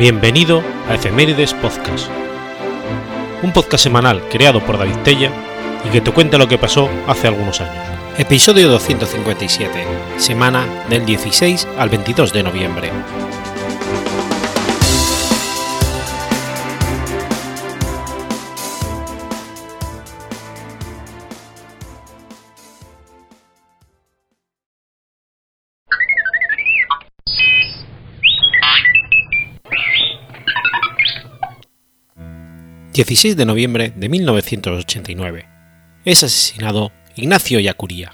Bienvenido a Efemérides Podcast, un podcast semanal creado por David Tella y que te cuenta lo que pasó hace algunos años. Episodio 257, semana del 16 al 22 de noviembre. 16 de noviembre de 1989. Es asesinado Ignacio Yacuría.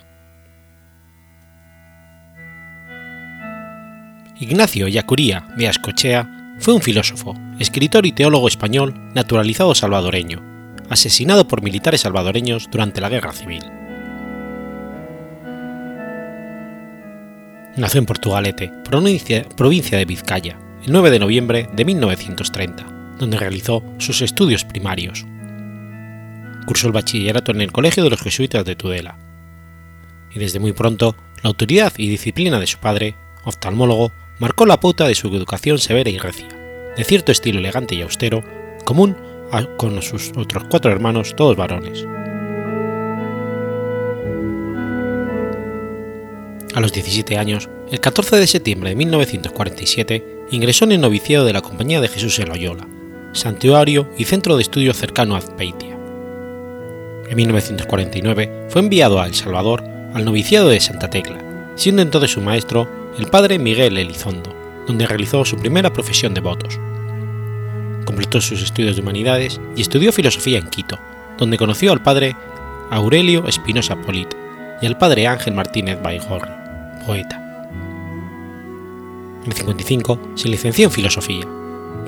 Ignacio Yacuría de Ascochea fue un filósofo, escritor y teólogo español naturalizado salvadoreño, asesinado por militares salvadoreños durante la Guerra Civil. Nació en Portugalete, provincia, de Vizcaya, el 9 de noviembre de 1930 donde realizó sus estudios primarios. Cursó el bachillerato en el Colegio de los Jesuitas de Tudela. Y desde muy pronto, la autoridad y disciplina de su padre, oftalmólogo, marcó la pauta de su educación severa y recia, de cierto estilo elegante y austero, común con sus otros cuatro hermanos, todos varones. A los 17 años, el 14 de septiembre de 1947, ingresó en el noviciado de la Compañía de Jesús en Loyola, santuario y centro de estudio cercano a Azpeitia. En 1949 fue enviado a El Salvador al noviciado de Santa Tecla, siendo entonces su maestro el padre Miguel Elizondo, donde realizó su primera profesión de votos. Completó sus estudios de humanidades y estudió filosofía en Quito, donde conoció al padre Aurelio Espinosa Polit y al padre Ángel Martínez Baigorri, poeta. En el 55 se licenció en filosofía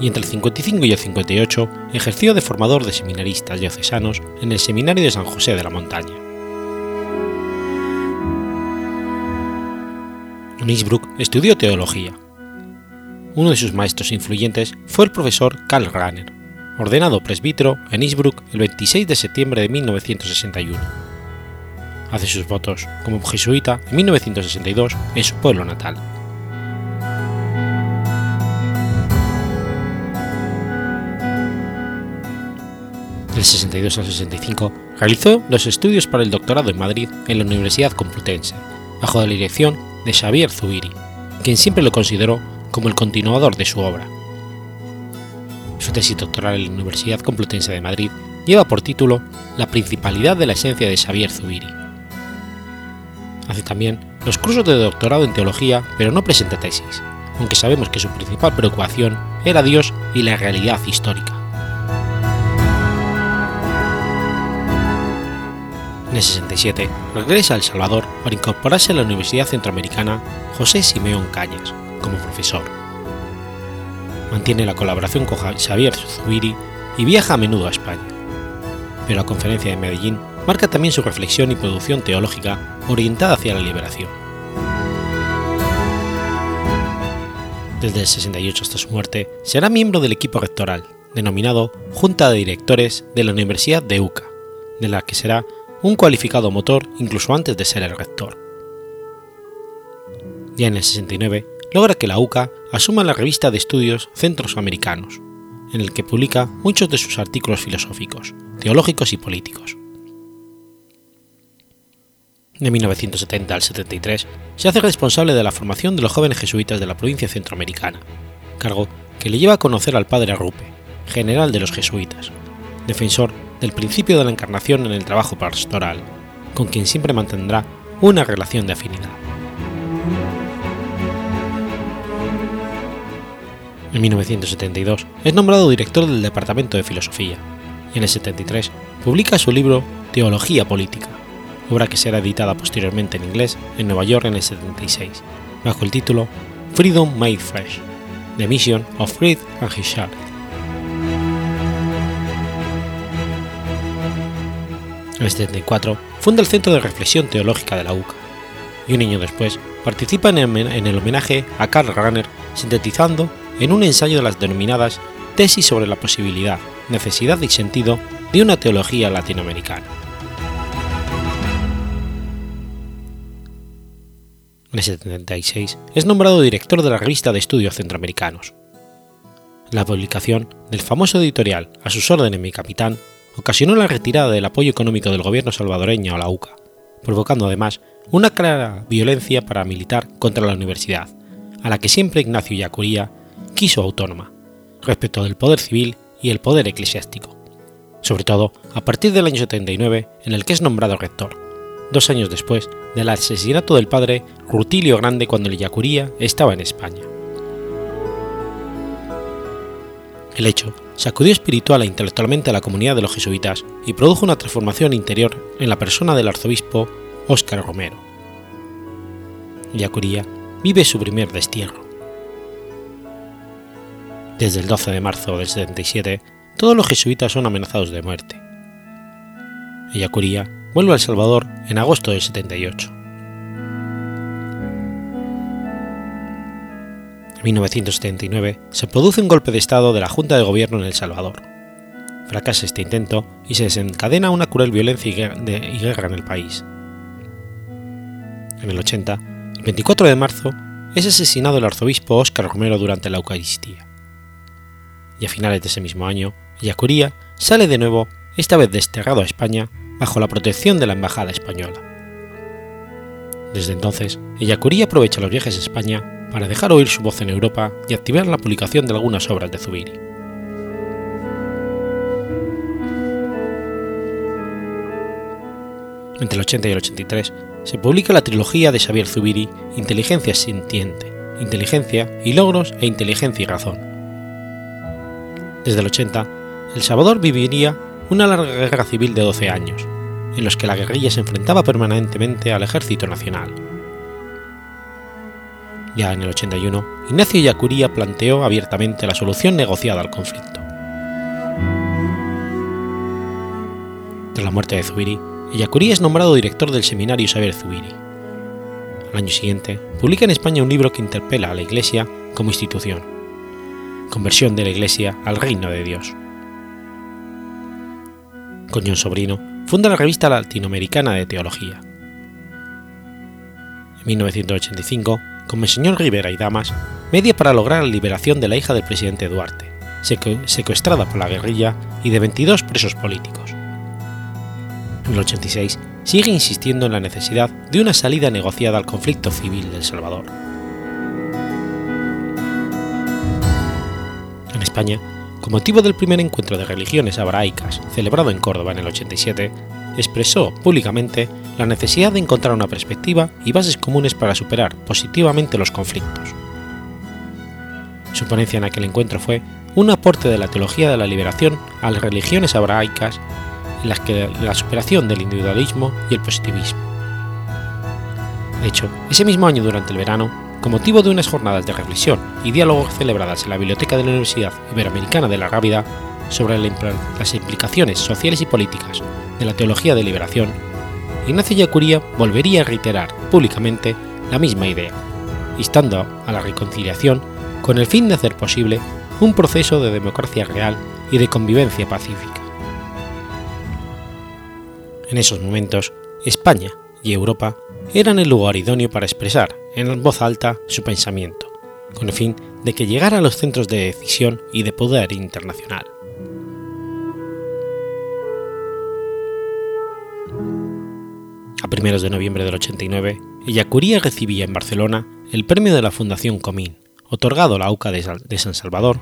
y entre el 55 y el 58 ejerció de formador de seminaristas diocesanos en el Seminario de San José de la Montaña. Innsbruck estudió teología. Uno de sus maestros influyentes fue el profesor Karl Rahner, ordenado presbítero en Innsbruck el 26 de septiembre de 1961. Hace sus votos como jesuita en 1962 en su pueblo natal. Del 62 al 65, realizó los estudios para el doctorado en Madrid en la Universidad Complutense, bajo la dirección de Xavier Zubiri, quien siempre lo consideró como el continuador de su obra. Su tesis doctoral en la Universidad Complutense de Madrid lleva por título La principalidad de la esencia de Xavier Zubiri. Hace también los cursos de doctorado en teología, pero no presenta tesis, aunque sabemos que su principal preocupación era Dios y la realidad histórica. El 67 regresa a El Salvador para incorporarse a la Universidad Centroamericana José Simeón Cañas como profesor. Mantiene la colaboración con Xavier Zubiri y viaja a menudo a España. Pero la conferencia de Medellín marca también su reflexión y producción teológica orientada hacia la liberación. Desde el 68 hasta su muerte, será miembro del equipo rectoral, denominado Junta de Directores de la Universidad de UCA, de la que será un cualificado motor incluso antes de ser el rector. Ya en el 69 logra que la UCA asuma la revista de estudios Centros Americanos, en el que publica muchos de sus artículos filosóficos, teológicos y políticos. De 1970 al 73 se hace responsable de la formación de los jóvenes jesuitas de la provincia centroamericana, cargo que le lleva a conocer al padre Rupe, general de los jesuitas, defensor del principio de la encarnación en el trabajo pastoral, con quien siempre mantendrá una relación de afinidad. En 1972 es nombrado director del Departamento de Filosofía y en el 73 publica su libro Teología Política, obra que será editada posteriormente en inglés en Nueva York en el 76, bajo el título Freedom Made Fresh, The Mission of Freed and His Charlotte. En el 74 funda el Centro de Reflexión Teológica de la UCA y un año después participa en el homenaje a Karl Rahner sintetizando en un ensayo de las denominadas Tesis sobre la posibilidad, necesidad y sentido de una teología latinoamericana. En el 76 es nombrado director de la revista de estudios centroamericanos. la publicación del famoso editorial A sus órdenes mi capitán ocasionó la retirada del apoyo económico del gobierno salvadoreño a la UCA, provocando además una clara violencia paramilitar contra la universidad, a la que siempre Ignacio Yacuría quiso autónoma, respecto del poder civil y el poder eclesiástico, sobre todo a partir del año 79 en el que es nombrado rector, dos años después del asesinato del padre Rutilio Grande cuando el Yacuría estaba en España. El hecho sacudió espiritual e intelectualmente a la comunidad de los jesuitas y produjo una transformación interior en la persona del arzobispo Óscar Romero. Yacuría vive su primer destierro. Desde el 12 de marzo del 77, todos los jesuitas son amenazados de muerte. Yacuría vuelve a El Salvador en agosto del 78. 1979 se produce un golpe de Estado de la Junta de Gobierno en El Salvador. Fracasa este intento y se desencadena una cruel violencia y guerra en el país. En el 80, el 24 de marzo, es asesinado el arzobispo Óscar Romero durante la Eucaristía. Y a finales de ese mismo año, Yacuría sale de nuevo, esta vez desterrado a España, bajo la protección de la Embajada Española. Desde entonces, Yacuría aprovecha los viajes a España para dejar oír su voz en Europa y activar la publicación de algunas obras de Zubiri. Entre el 80 y el 83 se publica la trilogía de Xavier Zubiri Inteligencia sintiente, Inteligencia y logros e Inteligencia y razón. Desde el 80, El Salvador viviría una larga guerra civil de 12 años, en los que la guerrilla se enfrentaba permanentemente al ejército nacional, ya en el 81, Ignacio Yacuría planteó abiertamente la solución negociada al conflicto. Tras la muerte de Zubiri, Yacuría es nombrado director del seminario Saber Zubiri. Al año siguiente, publica en España un libro que interpela a la Iglesia como institución, Conversión de la Iglesia al Reino de Dios. Con John Sobrino, funda la revista latinoamericana de teología. En 1985, el señor Rivera y Damas, media para lograr la liberación de la hija del presidente Duarte, secuestrada por la guerrilla y de 22 presos políticos. En el 86 sigue insistiendo en la necesidad de una salida negociada al conflicto civil del Salvador. En España, con motivo del primer encuentro de religiones abraicas celebrado en Córdoba en el 87, expresó públicamente la necesidad de encontrar una perspectiva y bases comunes para superar positivamente los conflictos. Su ponencia en aquel encuentro fue un aporte de la teología de la liberación a las religiones abraicas en las que la superación del individualismo y el positivismo. De hecho, ese mismo año durante el verano, con motivo de unas jornadas de reflexión y diálogo celebradas en la biblioteca de la Universidad Iberoamericana de la Rábida sobre las implicaciones sociales y políticas de la teología de liberación, Ignacio Yacuría volvería a reiterar públicamente la misma idea, instando a la reconciliación con el fin de hacer posible un proceso de democracia real y de convivencia pacífica. En esos momentos, España y Europa eran el lugar idóneo para expresar en voz alta su pensamiento, con el fin de que llegara a los centros de decisión y de poder internacional. A primeros de noviembre del 89, Ellacuría recibía en Barcelona el premio de la Fundación Comín, otorgado a la UCA de San Salvador,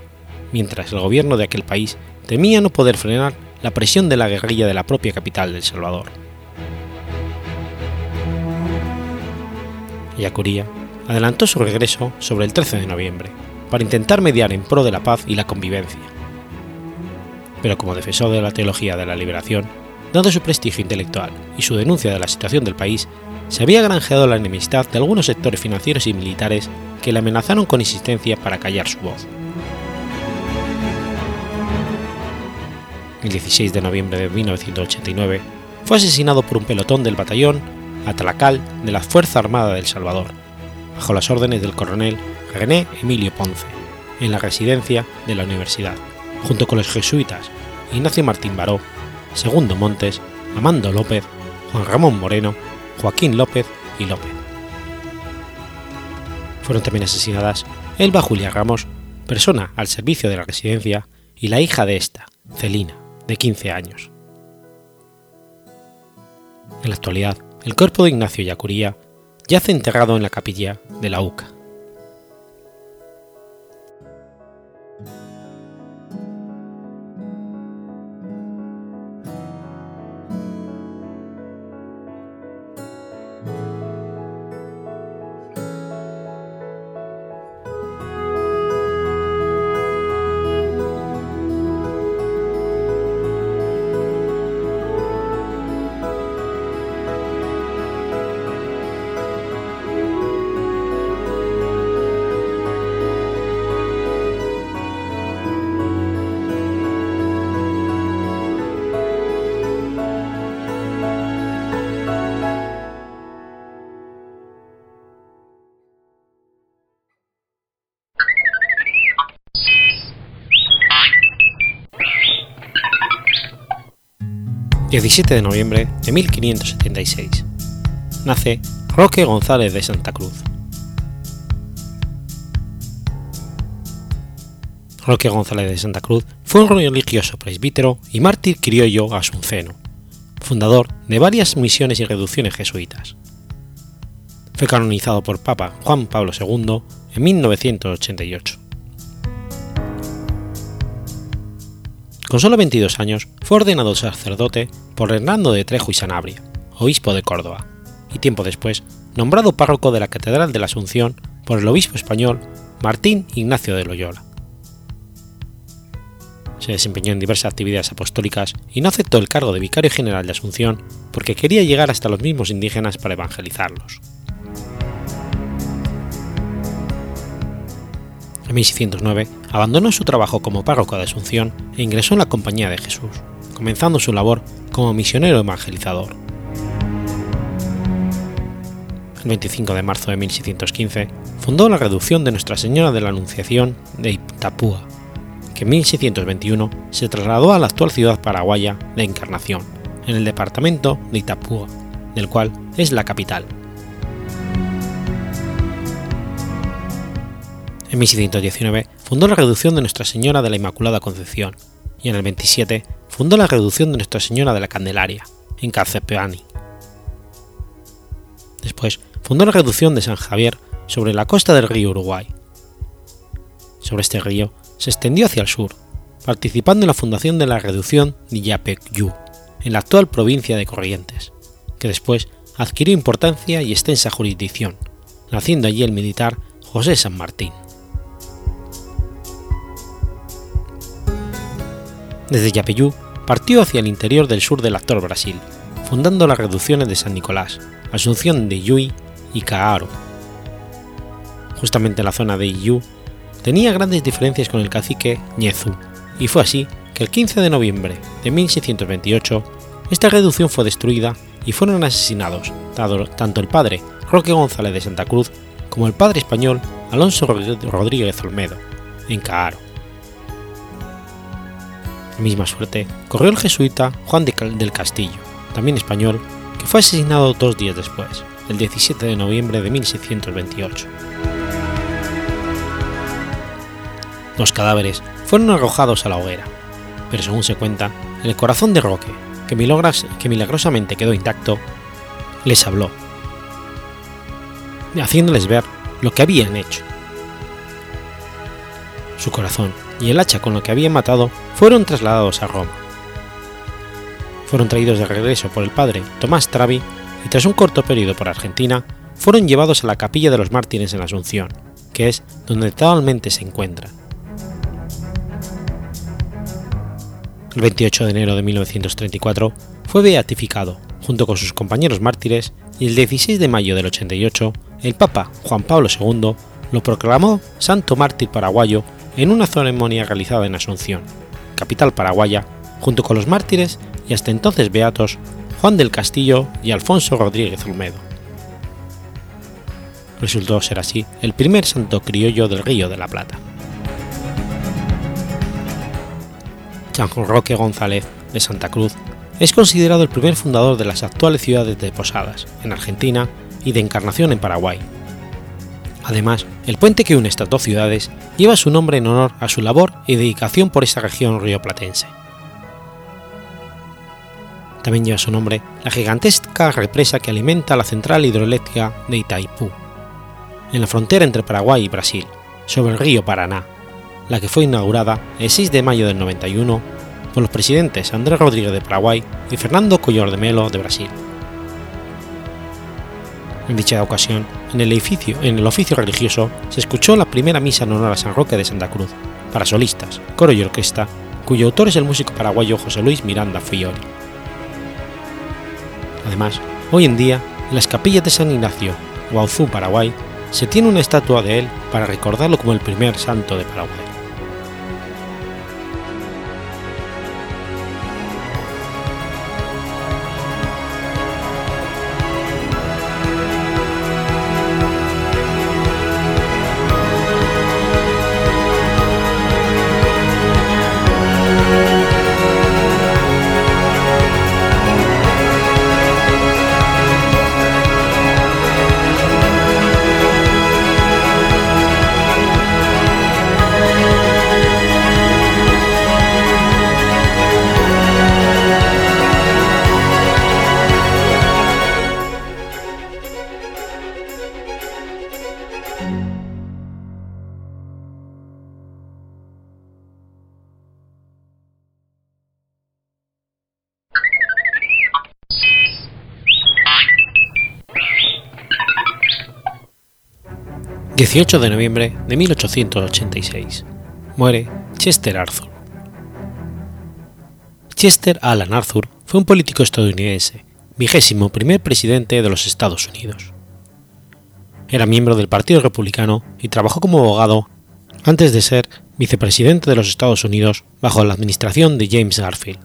mientras el gobierno de aquel país temía no poder frenar la presión de la guerrilla de la propia capital del Salvador. Ellacuría adelantó su regreso sobre el 13 de noviembre para intentar mediar en pro de la paz y la convivencia. Pero como defensor de la teología de la liberación, dado su prestigio intelectual y su denuncia de la situación del país, se había granjeado la enemistad de algunos sectores financieros y militares que le amenazaron con insistencia para callar su voz. El 16 de noviembre de 1989 fue asesinado por un pelotón del batallón Atalacal de la Fuerza Armada del Salvador, bajo las órdenes del coronel René Emilio Ponce, en la residencia de la universidad, junto con los jesuitas Ignacio Martín Baró Segundo Montes, Amando López, Juan Ramón Moreno, Joaquín López y López. Fueron también asesinadas Elba Julia Ramos, persona al servicio de la residencia, y la hija de esta, Celina, de 15 años. En la actualidad, el cuerpo de Ignacio Yacuría yace enterrado en la capilla de la UCA. 17 de noviembre de 1576. Nace Roque González de Santa Cruz. Roque González de Santa Cruz fue un religioso presbítero y mártir criollo asunceno, fundador de varias misiones y reducciones jesuitas. Fue canonizado por Papa Juan Pablo II en 1988. Con solo 22 años fue ordenado sacerdote por Hernando de Trejo y Sanabria, obispo de Córdoba, y tiempo después nombrado párroco de la Catedral de la Asunción por el obispo español Martín Ignacio de Loyola. Se desempeñó en diversas actividades apostólicas y no aceptó el cargo de vicario general de Asunción porque quería llegar hasta los mismos indígenas para evangelizarlos. En 1609 abandonó su trabajo como párroco de Asunción e ingresó en la Compañía de Jesús, comenzando su labor como misionero evangelizador. El 25 de marzo de 1615 fundó la reducción de Nuestra Señora de la Anunciación de Itapúa, que en 1621 se trasladó a la actual ciudad paraguaya de Encarnación, en el departamento de Itapúa, del cual es la capital. En 1619 fundó la reducción de Nuestra Señora de la Inmaculada Concepción y en el 27 fundó la reducción de Nuestra Señora de la Candelaria, en Carcepeani. Después fundó la reducción de San Javier sobre la costa del río Uruguay. Sobre este río se extendió hacia el sur, participando en la fundación de la reducción de Yapeyú, en la actual provincia de Corrientes, que después adquirió importancia y extensa jurisdicción, naciendo allí el militar José San Martín. Desde Yapeyú partió hacia el interior del sur del actual Brasil, fundando las reducciones de San Nicolás, Asunción de Yui y Caaro. Justamente en la zona de Iyú tenía grandes diferencias con el cacique Ñezú, y fue así que el 15 de noviembre de 1628 esta reducción fue destruida y fueron asesinados tanto el padre Roque González de Santa Cruz como el padre español Alonso Rodríguez Olmedo, en Caaro misma suerte corrió el jesuita Juan del Castillo, también español, que fue asesinado dos días después, el 17 de noviembre de 1628. Los cadáveres fueron arrojados a la hoguera, pero según se cuenta, el corazón de Roque, que, que milagrosamente quedó intacto, les habló, haciéndoles ver lo que habían hecho. Su corazón y el hacha con lo que habían matado fueron trasladados a Roma. Fueron traídos de regreso por el padre Tomás Travi y tras un corto periodo por Argentina, fueron llevados a la capilla de los mártires en Asunción, que es donde actualmente se encuentran. El 28 de enero de 1934 fue beatificado, junto con sus compañeros mártires, y el 16 de mayo del 88, el Papa Juan Pablo II lo proclamó Santo Mártir Paraguayo en una ceremonia realizada en Asunción, capital paraguaya, junto con los mártires y hasta entonces beatos Juan del Castillo y Alfonso Rodríguez Olmedo. Resultó ser así el primer santo criollo del Río de la Plata. San Roque González de Santa Cruz es considerado el primer fundador de las actuales ciudades de Posadas, en Argentina, y de Encarnación en Paraguay. Además, el puente que une estas dos ciudades lleva su nombre en honor a su labor y dedicación por esta región rioplatense. También lleva su nombre la gigantesca represa que alimenta la central hidroeléctrica de Itaipú, en la frontera entre Paraguay y Brasil, sobre el río Paraná, la que fue inaugurada el 6 de mayo del 91 por los presidentes Andrés Rodríguez de Paraguay y Fernando Collor de Melo de Brasil. En dicha ocasión, en el edificio, en el oficio religioso, se escuchó la primera misa en honor a San Roque de Santa Cruz, para solistas, coro y orquesta, cuyo autor es el músico paraguayo José Luis Miranda Fiori. Además, hoy en día, en las capillas de San Ignacio, Guauzú, Paraguay, se tiene una estatua de él para recordarlo como el primer santo de Paraguay. 18 de noviembre de 1886. Muere Chester Arthur. Chester Alan Arthur fue un político estadounidense, vigésimo primer presidente de los Estados Unidos. Era miembro del Partido Republicano y trabajó como abogado antes de ser vicepresidente de los Estados Unidos bajo la administración de James Garfield.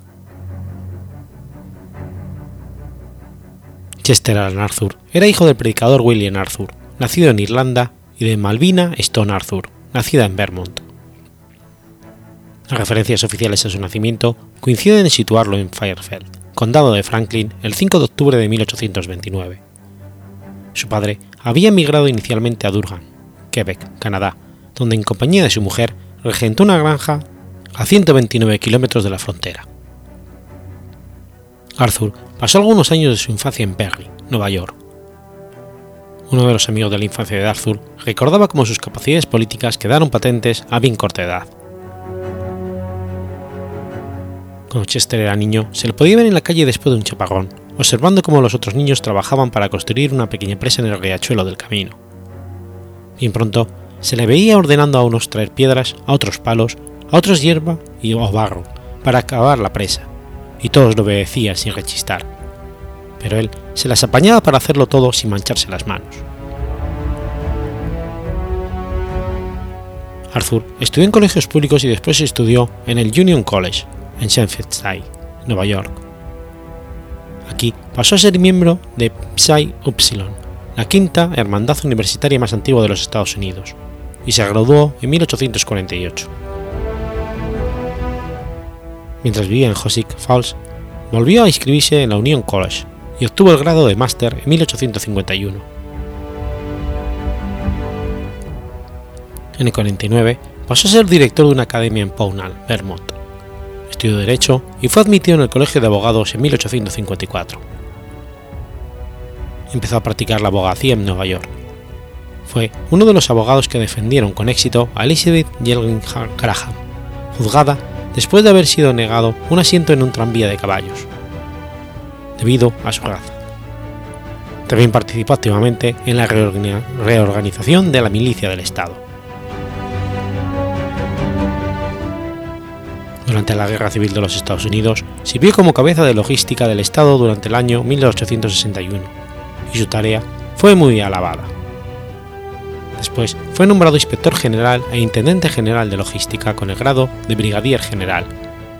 Chester Alan Arthur era hijo del predicador William Arthur, nacido en Irlanda y de Malvina Stone Arthur, nacida en Vermont. Las referencias oficiales a su nacimiento coinciden en situarlo en Fairfield, condado de Franklin, el 5 de octubre de 1829. Su padre había emigrado inicialmente a Durham, Quebec, Canadá, donde en compañía de su mujer regentó una granja a 129 kilómetros de la frontera. Arthur pasó algunos años de su infancia en Perry, Nueva York, uno de los amigos de la infancia de Arthur, recordaba cómo sus capacidades políticas quedaron patentes a bien corta edad. Cuando Chester era niño, se le podía ver en la calle después de un chapagón, observando cómo los otros niños trabajaban para construir una pequeña presa en el riachuelo del camino. Bien pronto, se le veía ordenando a unos traer piedras, a otros palos, a otros hierba y o barro para acabar la presa, y todos lo obedecían sin rechistar pero él se las apañaba para hacerlo todo sin mancharse las manos. Arthur estudió en colegios públicos y después estudió en el Union College, en Shepherd's Nueva York. Aquí pasó a ser miembro de Psi Upsilon, la quinta hermandad universitaria más antigua de los Estados Unidos, y se graduó en 1848. Mientras vivía en Hoosick Falls, volvió a inscribirse en la Union College, y obtuvo el grado de máster en 1851. En el 49 pasó a ser director de una academia en Pownal, Vermont. Estudió Derecho y fue admitido en el Colegio de Abogados en 1854. Empezó a practicar la abogacía en Nueva York. Fue uno de los abogados que defendieron con éxito a Elizabeth Yelgin Graham, juzgada después de haber sido negado un asiento en un tranvía de caballos debido a su raza. También participó activamente en la reorganización de la milicia del Estado. Durante la Guerra Civil de los Estados Unidos, sirvió como cabeza de logística del Estado durante el año 1861, y su tarea fue muy alabada. Después fue nombrado inspector general e intendente general de logística con el grado de brigadier general,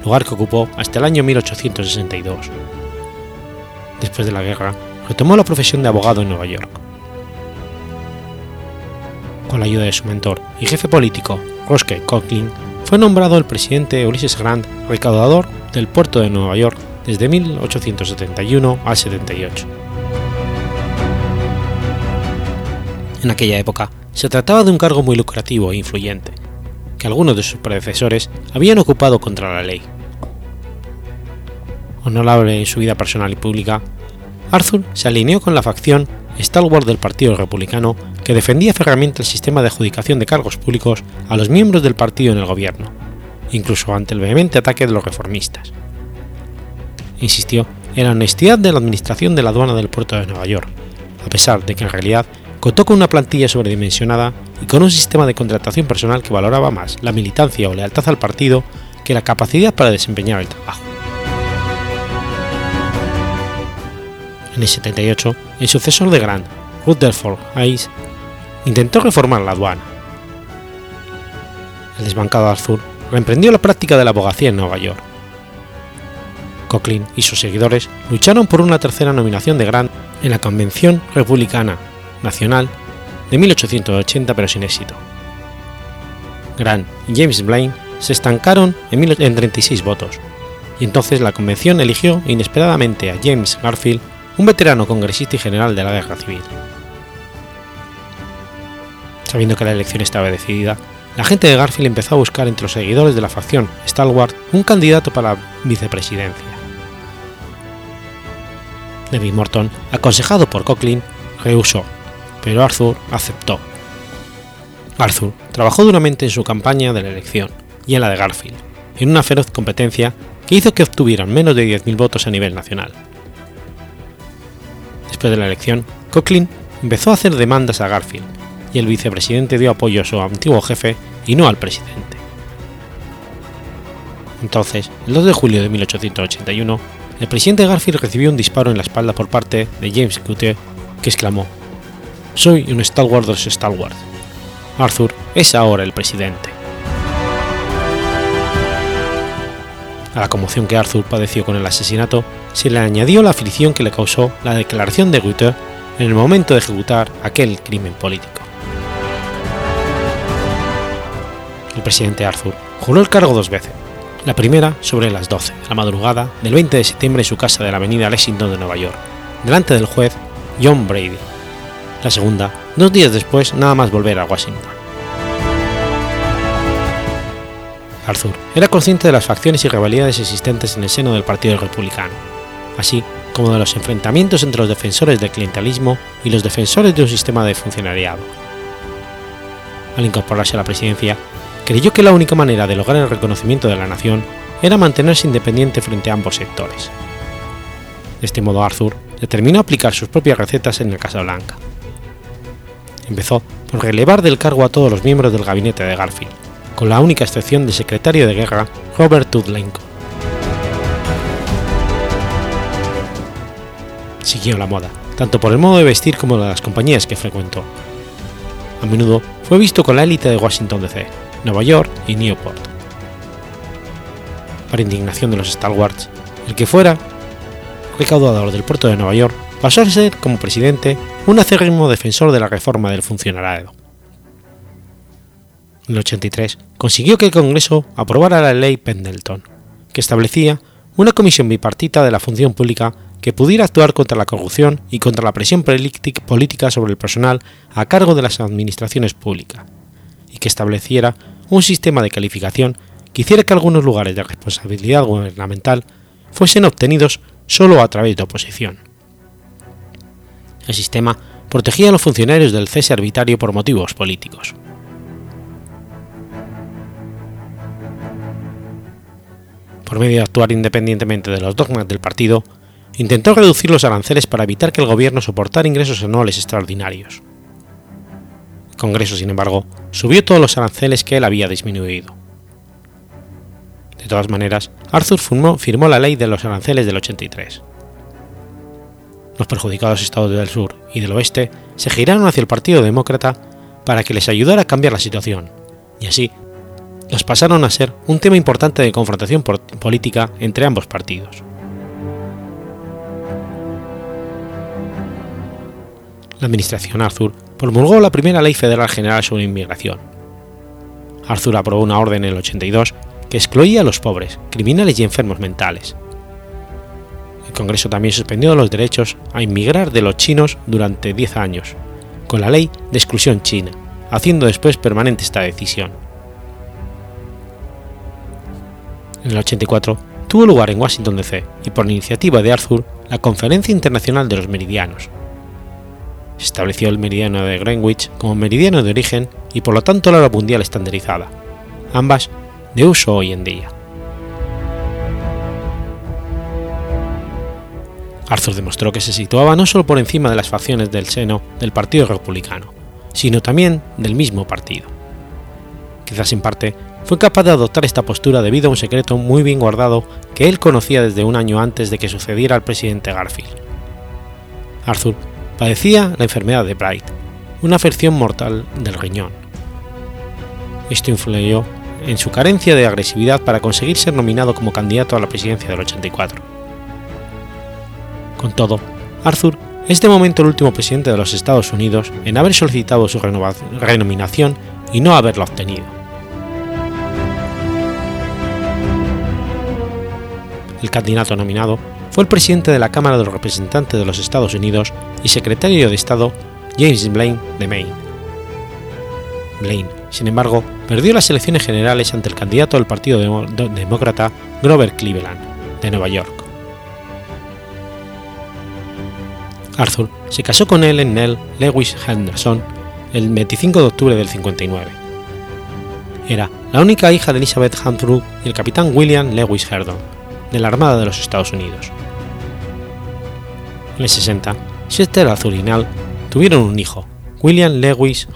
lugar que ocupó hasta el año 1862 después de la guerra, retomó la profesión de abogado en Nueva York. Con la ayuda de su mentor y jefe político, Roscoe Coughlin, fue nombrado el presidente Ulysses Grant recaudador del puerto de Nueva York desde 1871 al 78. En aquella época, se trataba de un cargo muy lucrativo e influyente, que algunos de sus predecesores habían ocupado contra la ley. Honorable en su vida personal y pública, Arthur se alineó con la facción stalwart del Partido Republicano que defendía ferramente el sistema de adjudicación de cargos públicos a los miembros del partido en el gobierno, incluso ante el vehemente ataque de los reformistas. Insistió en la honestidad de la administración de la aduana del puerto de Nueva York, a pesar de que en realidad contó con una plantilla sobredimensionada y con un sistema de contratación personal que valoraba más la militancia o lealtad al partido que la capacidad para desempeñar el trabajo. En el 78, el sucesor de Grant, Rutherford Hayes, intentó reformar la aduana. El desbancado Arthur reemprendió la práctica de la abogacía en Nueva York. Coughlin y sus seguidores lucharon por una tercera nominación de Grant en la Convención Republicana Nacional de 1880 pero sin éxito. Grant y James Blaine se estancaron en, 36 votos, y entonces la convención eligió inesperadamente a James Garfield un veterano congresista y general de la Guerra Civil. Sabiendo que la elección estaba decidida, la gente de Garfield empezó a buscar entre los seguidores de la facción Stalwart un candidato para la vicepresidencia. David Morton, aconsejado por Coughlin, rehusó, pero Arthur aceptó. Arthur trabajó duramente en su campaña de la elección y en la de Garfield, en una feroz competencia que hizo que obtuvieran menos de 10.000 votos a nivel nacional después de la elección, Coughlin empezó a hacer demandas a Garfield, y el vicepresidente dio apoyo a su antiguo jefe y no al presidente. Entonces, el 2 de julio de 1881, el presidente Garfield recibió un disparo en la espalda por parte de James Cute, que exclamó: Soy un Stalwart de los Stalwart. Arthur es ahora el presidente. A la conmoción que Arthur padeció con el asesinato se le añadió la aflicción que le causó la declaración de Guter en el momento de ejecutar aquel crimen político. El presidente Arthur juró el cargo dos veces, la primera sobre las 12 de la madrugada del 20 de septiembre en su casa de la avenida Lexington de Nueva York, delante del juez John Brady. La segunda, dos días después, nada más volver a Washington. Arthur era consciente de las facciones y rivalidades existentes en el seno del Partido Republicano, así como de los enfrentamientos entre los defensores del clientelismo y los defensores de un sistema de funcionariado. Al incorporarse a la presidencia, creyó que la única manera de lograr el reconocimiento de la nación era mantenerse independiente frente a ambos sectores. De este modo Arthur determinó aplicar sus propias recetas en la Casa Blanca. Empezó por relevar del cargo a todos los miembros del gabinete de Garfield, con la única excepción del secretario de guerra Robert Tudlenko. Siguió la moda, tanto por el modo de vestir como de las compañías que frecuentó. A menudo fue visto con la élite de Washington DC, Nueva York y Newport. Para indignación de los Stalwarts, el que fuera recaudador del puerto de Nueva York pasó a ser como presidente un acérrimo defensor de la reforma del funcionariado. En el 83 consiguió que el Congreso aprobara la ley Pendleton, que establecía una comisión bipartita de la función pública que pudiera actuar contra la corrupción y contra la presión política sobre el personal a cargo de las administraciones públicas, y que estableciera un sistema de calificación que hiciera que algunos lugares de responsabilidad gubernamental fuesen obtenidos solo a través de oposición. El sistema protegía a los funcionarios del cese arbitrario por motivos políticos. Por medio de actuar independientemente de los dogmas del partido, intentó reducir los aranceles para evitar que el gobierno soportara ingresos anuales extraordinarios. El Congreso, sin embargo, subió todos los aranceles que él había disminuido. De todas maneras, Arthur firmó, la ley de los aranceles del 83. Los perjudicados estados del sur y del oeste se giraron hacia el Partido Demócrata para que les ayudara a cambiar la situación, y así los pasaron a ser un tema importante de confrontación política entre ambos partidos. La administración Arthur promulgó la primera ley federal general sobre inmigración. Arthur aprobó una orden en el 82 que excluía a los pobres, criminales y enfermos mentales. El Congreso también suspendió los derechos a inmigrar de los chinos durante 10 años, con la ley de exclusión china, haciendo después permanente esta decisión. En el 84 tuvo lugar en Washington DC y por iniciativa de Arthur la Conferencia Internacional de los Meridianos. Se estableció el meridiano de Greenwich como meridiano de origen y por lo tanto la hora mundial estandarizada, ambas de uso hoy en día. Arthur demostró que se situaba no solo por encima de las facciones del seno del Partido Republicano, sino también del mismo partido. Quizás en parte fue capaz de adoptar esta postura debido a un secreto muy bien guardado que él conocía desde un año antes de que sucediera al presidente Garfield. Arthur padecía la enfermedad de Bright, una afección mortal del riñón. Esto influyó en su carencia de agresividad para conseguir ser nominado como candidato a la presidencia del 84. Con todo, Arthur es de momento el último presidente de los Estados Unidos en haber solicitado su renominación y no haberla obtenido. El candidato nominado fue el presidente de la Cámara de los Representantes de los Estados Unidos y secretario de Estado James Blaine de Maine. Blaine, sin embargo, perdió las elecciones generales ante el candidato del Partido Demócrata Grover Cleveland, de Nueva York. Arthur se casó con Ellen Nell Lewis Henderson el 25 de octubre del 59. Era la única hija de Elizabeth Arthur y el capitán William Lewis Herdon, de la Armada de los Estados Unidos. En el 60, Chester Arthur y Nell tuvieron un hijo, William Lewis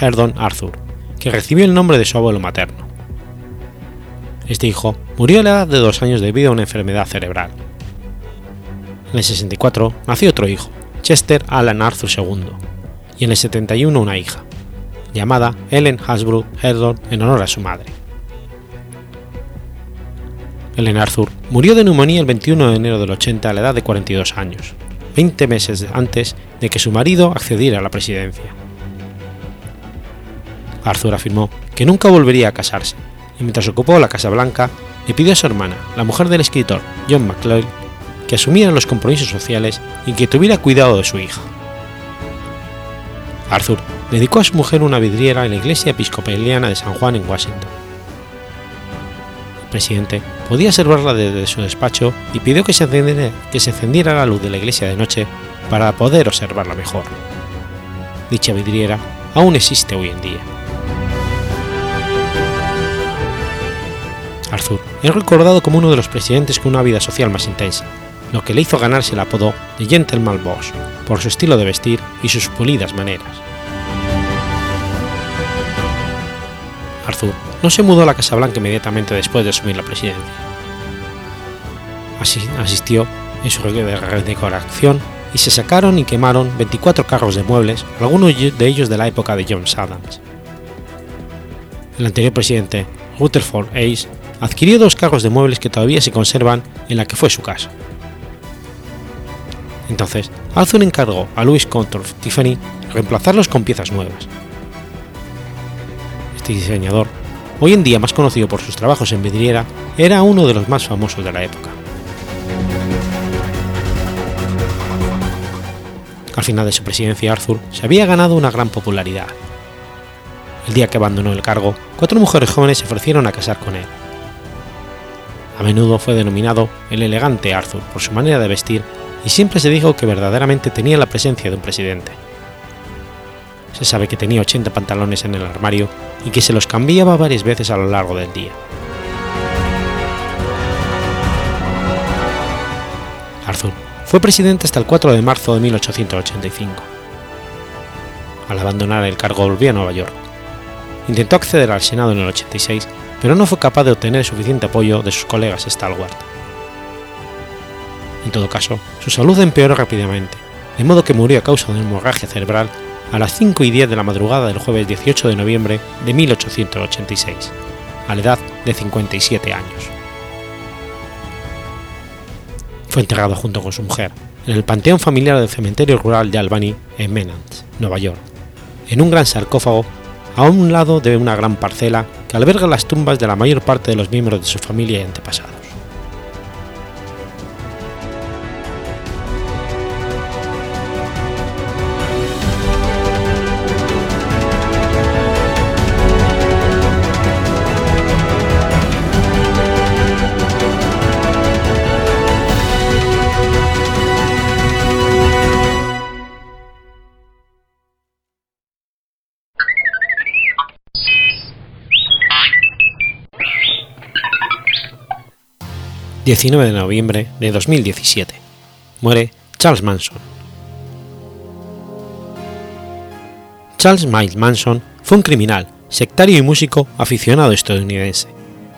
Herdon Arthur, que recibió el nombre de su abuelo materno. Este hijo murió a la edad de dos años debido a una enfermedad cerebral. En el 64 nació otro hijo, Chester Alan Arthur II, y en el 71 una hija, llamada Ellen Hasbrook Herdon en honor a su madre. Ellen Arthur murió de neumonía el 21 de enero del 80 a la edad de 42 años, 20 meses antes de que su marido accediera a la presidencia. Arthur afirmó que nunca volvería a casarse, y mientras ocupó la Casa Blanca, le pidió a su hermana, la mujer del escritor John McCloy, que asumiera los compromisos sociales y que tuviera cuidado de su hija. Arthur dedicó a su mujer una vidriera en la iglesia episcopaliana de San Juan en Washington. Presidente podía observarla desde su despacho y pidió que se, encendiera, que se encendiera la luz de la iglesia de noche para poder observarla mejor. Dicha vidriera aún existe hoy en día. Arthur es recordado como uno de los presidentes con una vida social más intensa, lo que le hizo ganarse el apodo de Gentleman Boss por su estilo de vestir y sus pulidas maneras. Arthur no se mudó a la Casa Blanca inmediatamente después de asumir la presidencia. Así asistió en su decoración y se sacaron y quemaron 24 carros de muebles, algunos de ellos de la época de John Adams. El anterior presidente, Rutherford Hayes, adquirió dos carros de muebles que todavía se conservan en la que fue su casa. Entonces, Arthur encargó a Louis Contorf Tiffany reemplazarlos con piezas nuevas. Diseñador, hoy en día más conocido por sus trabajos en vidriera, era uno de los más famosos de la época. Al final de su presidencia, Arthur se había ganado una gran popularidad. El día que abandonó el cargo, cuatro mujeres jóvenes se ofrecieron a casar con él. A menudo fue denominado el elegante Arthur por su manera de vestir y siempre se dijo que verdaderamente tenía la presencia de un presidente. Se sabe que tenía 80 pantalones en el armario y que se los cambiaba varias veces a lo largo del día. Arthur fue presidente hasta el 4 de marzo de 1885. Al abandonar el cargo volvió a Nueva York. Intentó acceder al Senado en el 86, pero no fue capaz de obtener suficiente apoyo de sus colegas Stalwart. En todo caso, su salud empeoró rápidamente, de modo que murió a causa de una hemorragia cerebral a las 5 y 10 de la madrugada del jueves 18 de noviembre de 1886, a la edad de 57 años. Fue enterrado junto con su mujer en el panteón familiar del cementerio rural de Albany en Menands, Nueva York, en un gran sarcófago a un lado de una gran parcela que alberga las tumbas de la mayor parte de los miembros de su familia y antepasados. 19 de noviembre de 2017. Muere Charles Manson. Charles Miles Manson fue un criminal, sectario y músico aficionado estadounidense,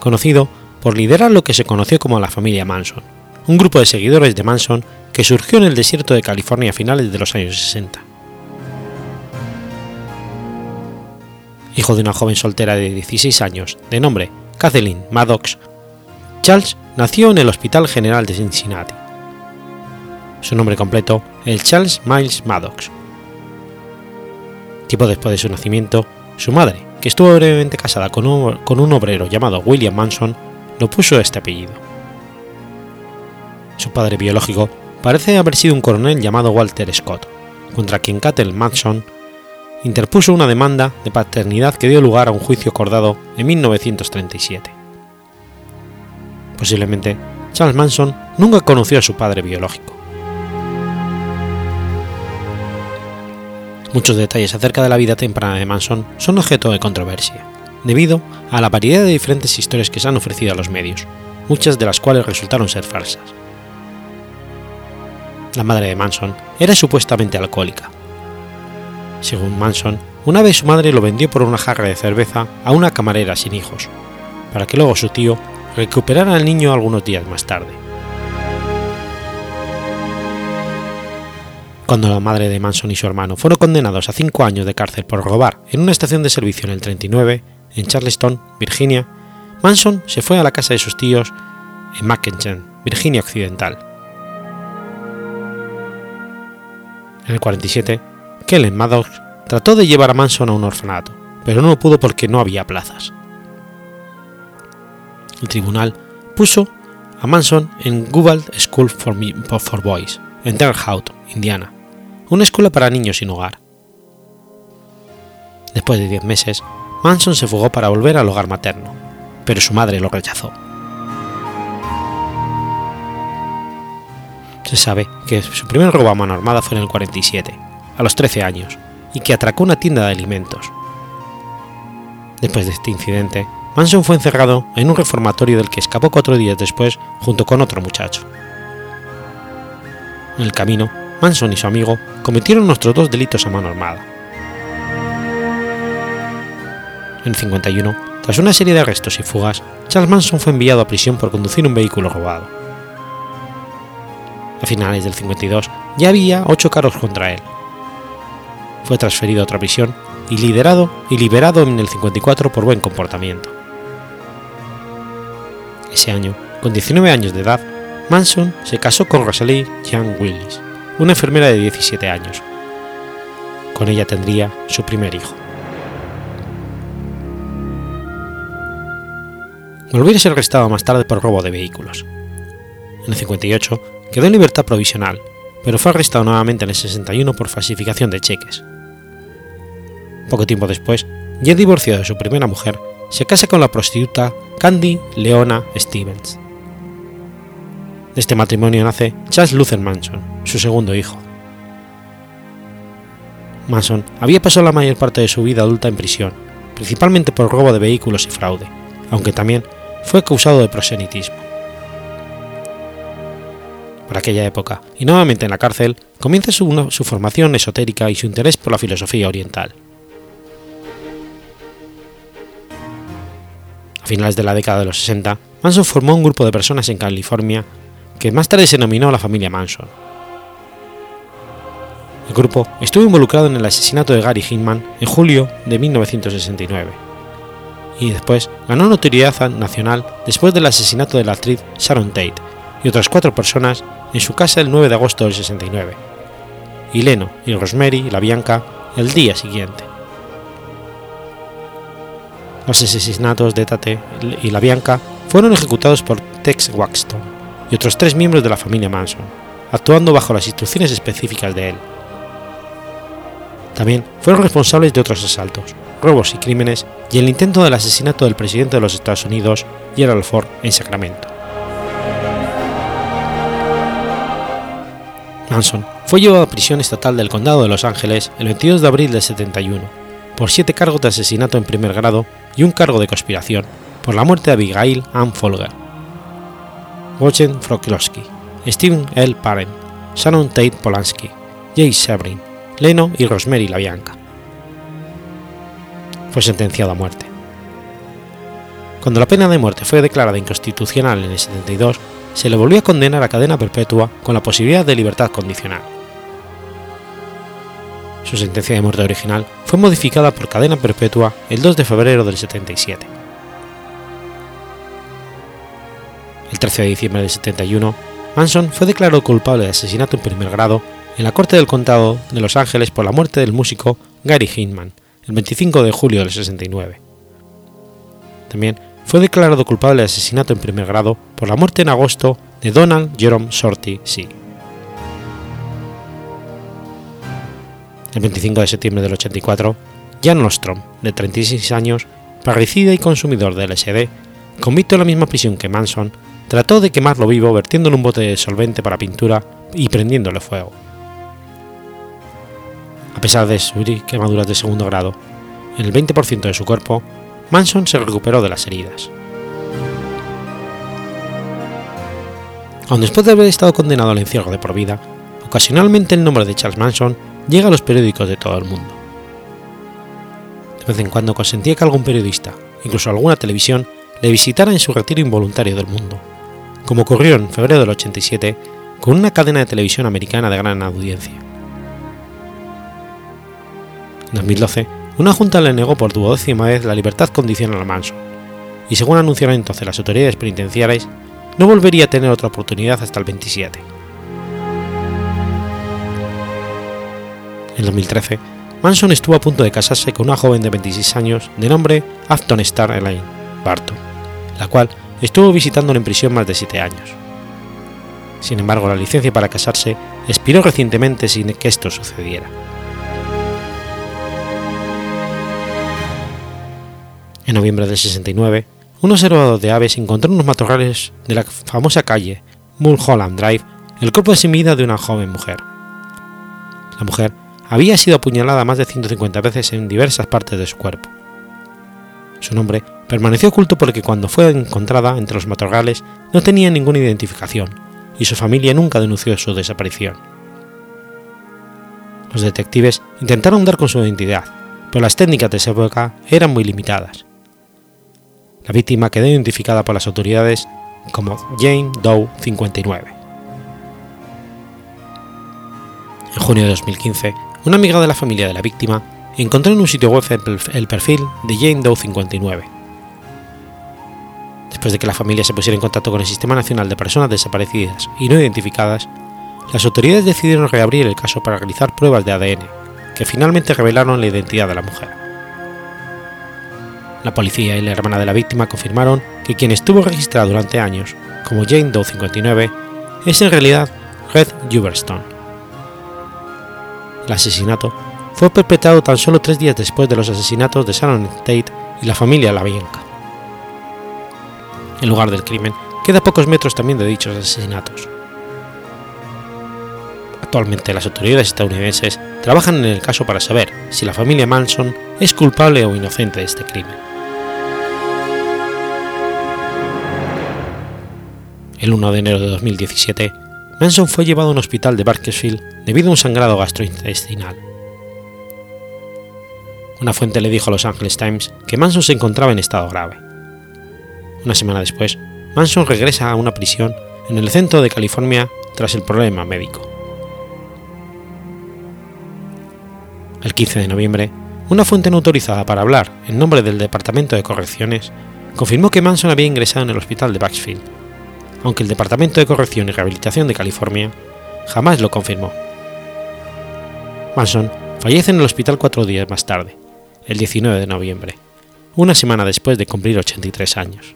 conocido por liderar lo que se conoció como la familia Manson, un grupo de seguidores de Manson que surgió en el desierto de California a finales de los años 60. Hijo de una joven soltera de 16 años, de nombre Kathleen Maddox, Charles nació en el Hospital General de Cincinnati. Su nombre completo, el Charles Miles Maddox. Tiempo después de su nacimiento, su madre, que estuvo brevemente casada con un, obrero llamado William Manson, lo puso este apellido. Su padre biológico parece haber sido un coronel llamado Walter Scott, contra quien Kathleen Manson interpuso una demanda de paternidad que dio lugar a un juicio acordado en 1937. Posiblemente, Charles Manson nunca conoció a su padre biológico. Muchos detalles acerca de la vida temprana de Manson son objeto de controversia, debido a la variedad de diferentes historias que se han ofrecido a los medios, muchas de las cuales resultaron ser falsas. La madre de Manson era supuestamente alcohólica. Según Manson, una vez su madre lo vendió por una jarra de cerveza a una camarera sin hijos, para que luego su tío recuperara al niño algunos días más tarde. Cuando la madre de Manson y su hermano fueron condenados a cinco años de cárcel por robar en una estación de servicio en el 39, en Charleston, Virginia, Manson se fue a la casa de sus tíos en Mackenzie, Virginia Occidental. En el 47, Kellen Maddox trató de llevar a Manson a un orfanato, pero no pudo porque no había plazas. El tribunal puso a Manson en Gould School for, for Boys, en Terre Indiana, una escuela para niños sin hogar. Después de diez meses, Manson se fugó para volver al hogar materno, pero su madre lo rechazó. Se sabe que su primer robo a mano armada fue en el 47, a los 13 años, y que atracó una tienda de alimentos. Después de este incidente, Manson fue encerrado en un reformatorio del que escapó cuatro días después junto con otro muchacho. En el camino, Manson y su amigo cometieron otros dos delitos a mano armada. En el 51, tras una serie de arrestos y fugas, Charles Manson fue enviado a prisión por conducir un vehículo robado. A finales del 52 ya había ocho cargos contra él. Fue transferido a otra prisión y liderado y liberado en el 54 por buen comportamiento. Ese año, con 19 años de edad, Manson se casó con Rosalie Young Willis, una enfermera de 17 años. Con ella tendría su primer hijo. Volvió a ser arrestado más tarde por robo de vehículos. En el 58 quedó en libertad provisional, pero fue arrestado nuevamente en el 61 por falsificación de cheques. Poco tiempo después, ya divorciado de su primera mujer, se casa con la prostituta Candy Leona Stevens. De este matrimonio nace Charles Luther Manson, su segundo hijo. Manson había pasado la mayor parte de su vida adulta en prisión, principalmente por robo de vehículos y fraude, aunque también fue acusado de prosenitismo. Por aquella época, y nuevamente en la cárcel, comienza su, su formación esotérica y su interés por la filosofía oriental. A finales de la década de los 60, Manson formó un grupo de personas en California que más tarde se denominó la familia Manson. El grupo estuvo involucrado en el asesinato de Gary Hinman en julio de 1969 y después ganó notoriedad nacional después del asesinato de la actriz Sharon Tate y otras cuatro personas en su casa el 9 de agosto del 69, y Leno y Rosemary y la Bianca el día siguiente. Los asesinatos de Tate y la Bianca fueron ejecutados por Tex Waxton y otros tres miembros de la familia Manson, actuando bajo las instrucciones específicas de él. También fueron responsables de otros asaltos, robos y crímenes y el intento del asesinato del presidente de los Estados Unidos, Gerald Ford, en Sacramento. Manson fue llevado a prisión estatal del condado de Los Ángeles el 22 de abril del 71 por siete cargos de asesinato en primer grado y un cargo de conspiración por la muerte de Abigail Ann Folger. Wojciech Froklowski, Steven L. Parent, Shannon Tate Polanski, Jay Severin, Leno y Rosemary LaBianca. Fue sentenciado a muerte. Cuando la pena de muerte fue declarada inconstitucional en el 72, se le volvió a condenar a cadena perpetua con la posibilidad de libertad condicional. Su sentencia de muerte original fue modificada por cadena perpetua el 2 de febrero del 77. El 13 de diciembre del 71, Manson fue declarado culpable de asesinato en primer grado en la Corte del Condado de Los Ángeles por la muerte del músico Gary Hinman el 25 de julio del 69. También fue declarado culpable de asesinato en primer grado por la muerte en agosto de Donald Jerome Shorty C. El 25 de septiembre del 84, Jan Ostrom, de 36 años, parricida y consumidor de LSD, convicto en la misma prisión que Manson, trató de quemarlo vivo vertiéndole un bote de solvente para pintura y prendiéndole fuego. A pesar de sufrir quemaduras de segundo grado en el 20% de su cuerpo, Manson se recuperó de las heridas. Aun después de haber estado condenado al encierro de por vida, ocasionalmente el nombre de Charles Manson llega a los periódicos de todo el mundo. De vez en cuando consentía que algún periodista, incluso alguna televisión, le visitara en su retiro involuntario del mundo, como ocurrió en febrero del 87 con una cadena de televisión americana de gran audiencia. En 2012, una junta le negó por duodécima vez la libertad condicional a Manson, y según anunciaron entonces las autoridades penitenciarias, no volvería a tener otra oportunidad hasta el 27. En 2013, Manson estuvo a punto de casarse con una joven de 26 años de nombre Afton Star Elaine Barton, la cual estuvo visitándolo en prisión más de 7 años. Sin embargo, la licencia para casarse expiró recientemente sin que esto sucediera. En noviembre del 69, un observador de aves encontró en unos matorrales de la famosa calle Mulholland Drive el cuerpo sin vida de una joven mujer. La mujer había sido apuñalada más de 150 veces en diversas partes de su cuerpo. Su nombre permaneció oculto porque cuando fue encontrada entre los matorrales no tenía ninguna identificación y su familia nunca denunció su desaparición. Los detectives intentaron dar con su identidad, pero las técnicas de esa época eran muy limitadas. La víctima quedó identificada por las autoridades como Jane Doe 59. En junio de 2015, una amiga de la familia de la víctima encontró en un sitio web el perfil de Jane Doe 59. Después de que la familia se pusiera en contacto con el Sistema Nacional de Personas Desaparecidas y No Identificadas, las autoridades decidieron reabrir el caso para realizar pruebas de ADN, que finalmente revelaron la identidad de la mujer. La policía y la hermana de la víctima confirmaron que quien estuvo registrado durante años como Jane Doe 59 es en realidad Red Juberstone. El asesinato fue perpetrado tan solo tres días después de los asesinatos de Sharon Tate y la familia Labianca. El lugar del crimen queda a pocos metros también de dichos asesinatos. Actualmente las autoridades estadounidenses trabajan en el caso para saber si la familia Manson es culpable o inocente de este crimen. El 1 de enero de 2017, Manson fue llevado a un hospital de Bakersfield debido a un sangrado gastrointestinal. Una fuente le dijo a Los Angeles Times que Manson se encontraba en estado grave. Una semana después, Manson regresa a una prisión en el centro de California tras el problema médico. El 15 de noviembre, una fuente no autorizada para hablar en nombre del Departamento de Correcciones confirmó que Manson había ingresado en el hospital de Bakersfield aunque el Departamento de Corrección y Rehabilitación de California jamás lo confirmó. Manson fallece en el hospital cuatro días más tarde, el 19 de noviembre, una semana después de cumplir 83 años.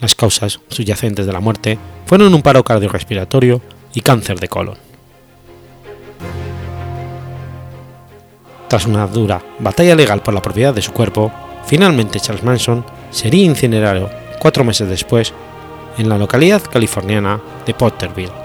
Las causas subyacentes de la muerte fueron un paro cardiorrespiratorio y cáncer de colon. Tras una dura batalla legal por la propiedad de su cuerpo, finalmente Charles Manson sería incinerado cuatro meses después en la localidad californiana de Potterville.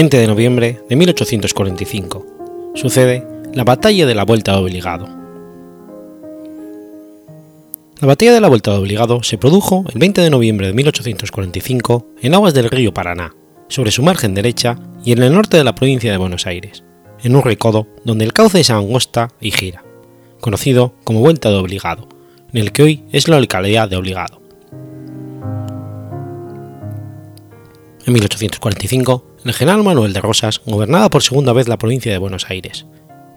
20 de noviembre de 1845. Sucede la Batalla de la Vuelta de Obligado. La Batalla de la Vuelta de Obligado se produjo el 20 de noviembre de 1845 en aguas del río Paraná, sobre su margen derecha y en el norte de la provincia de Buenos Aires, en un recodo donde el cauce se angosta y gira, conocido como Vuelta de Obligado, en el que hoy es la localidad de Obligado. En 1845, el general Manuel de Rosas gobernaba por segunda vez la provincia de Buenos Aires,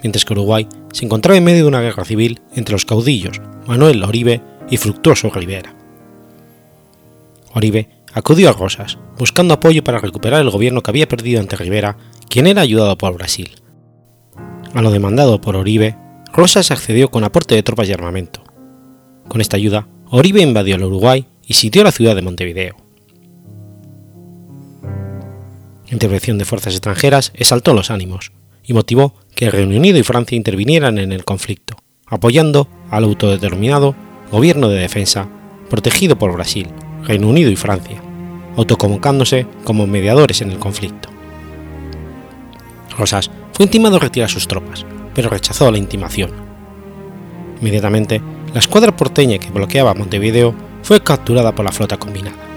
mientras que Uruguay se encontraba en medio de una guerra civil entre los caudillos Manuel Oribe y Fructuoso Rivera. Oribe acudió a Rosas, buscando apoyo para recuperar el gobierno que había perdido ante Rivera, quien era ayudado por Brasil. A lo demandado por Oribe, Rosas accedió con aporte de tropas y armamento. Con esta ayuda, Oribe invadió el Uruguay y sitió la ciudad de Montevideo. Intervención de fuerzas extranjeras exaltó los ánimos y motivó que Reino Unido y Francia intervinieran en el conflicto, apoyando al autodeterminado gobierno de defensa protegido por Brasil, Reino Unido y Francia, autoconvocándose como mediadores en el conflicto. Rosas fue intimado a retirar sus tropas, pero rechazó la intimación. Inmediatamente, la escuadra porteña que bloqueaba Montevideo fue capturada por la flota combinada.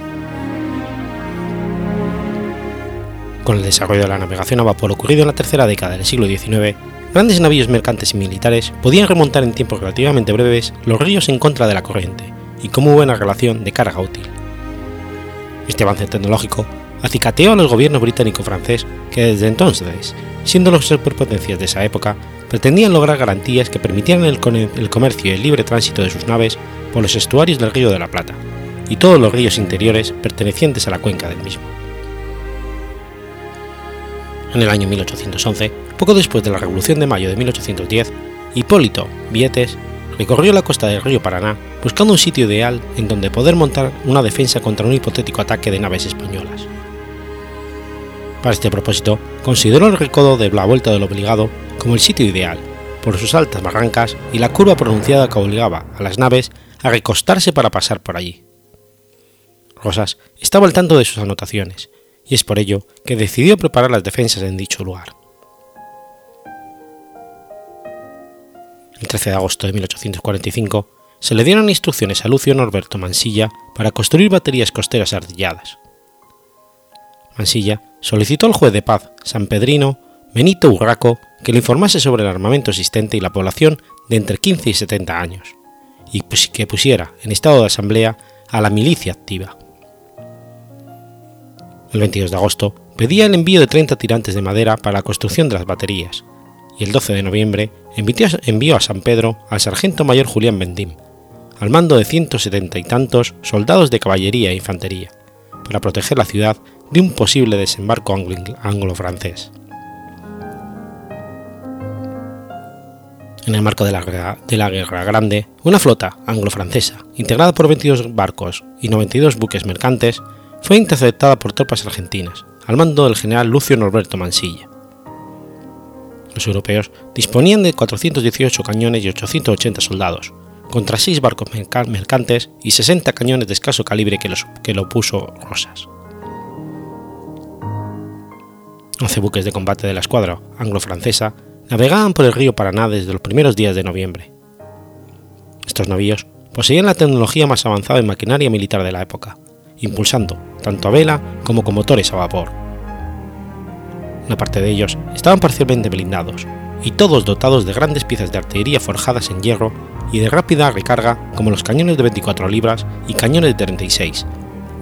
Con el desarrollo de la navegación a vapor ocurrido en la tercera década del siglo XIX, grandes navíos mercantes y militares podían remontar en tiempos relativamente breves los ríos en contra de la corriente y como buena relación de carga útil. Este avance tecnológico acicateó a los gobiernos británico y francés que desde entonces, siendo las superpotencias de esa época, pretendían lograr garantías que permitieran el comercio y el libre tránsito de sus naves por los estuarios del Río de la Plata y todos los ríos interiores pertenecientes a la cuenca del mismo. En el año 1811, poco después de la Revolución de Mayo de 1810, Hipólito Vietes recorrió la costa del río Paraná buscando un sitio ideal en donde poder montar una defensa contra un hipotético ataque de naves españolas. Para este propósito, consideró el recodo de la Vuelta del Obligado como el sitio ideal, por sus altas barrancas y la curva pronunciada que obligaba a las naves a recostarse para pasar por allí. Rosas estaba al tanto de sus anotaciones y es por ello que decidió preparar las defensas en dicho lugar. El 13 de agosto de 1845 se le dieron instrucciones a Lucio Norberto Mansilla para construir baterías costeras artilladas. Mansilla solicitó al juez de paz San Pedrino Benito Urraco que le informase sobre el armamento existente y la población de entre 15 y 70 años, y que pusiera en estado de asamblea a la milicia activa el 22 de agosto, pedía el envío de 30 tirantes de madera para la construcción de las baterías, y el 12 de noviembre envió a San Pedro al sargento mayor Julián Bendim, al mando de 170 y tantos soldados de caballería e infantería, para proteger la ciudad de un posible desembarco anglo-francés. En el marco de la, de la, Guerra Grande, una flota anglo-francesa, integrada por 22 barcos y 92 buques mercantes, fue interceptada por tropas argentinas, al mando del general Lucio Norberto Mansilla. Los europeos disponían de 418 cañones y 880 soldados, contra 6 barcos mercantes y 60 cañones de escaso calibre que, los, que lo puso Rosas. 11 buques de combate de la escuadra anglo-francesa navegaban por el río Paraná desde los primeros días de noviembre. Estos navíos poseían la tecnología más avanzada en maquinaria militar de la época, impulsando tanto a vela como con motores a vapor. Una parte de ellos estaban parcialmente blindados, y todos dotados de grandes piezas de artillería forjadas en hierro y de rápida recarga como los cañones de 24 libras y cañones de 36,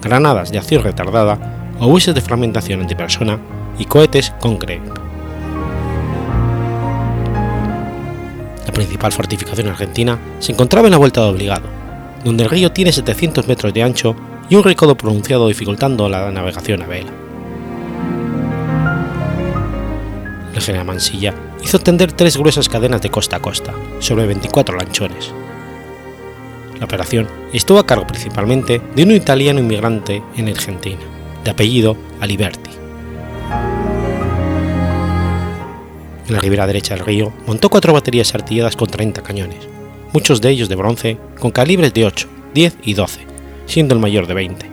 granadas de acción retardada, obuses de fragmentación antipersona y cohetes con CREP. La principal fortificación argentina se encontraba en la Vuelta de Obligado, donde el río tiene 700 metros de ancho un recodo pronunciado dificultando la navegación a vela. El general Mansilla hizo tender tres gruesas cadenas de costa a costa, sobre 24 lanchones. La operación estuvo a cargo principalmente de un italiano inmigrante en Argentina, de apellido Aliberti. En la ribera derecha del río montó cuatro baterías artilladas con 30 cañones, muchos de ellos de bronce, con calibres de 8, 10 y 12, siendo el mayor de 20,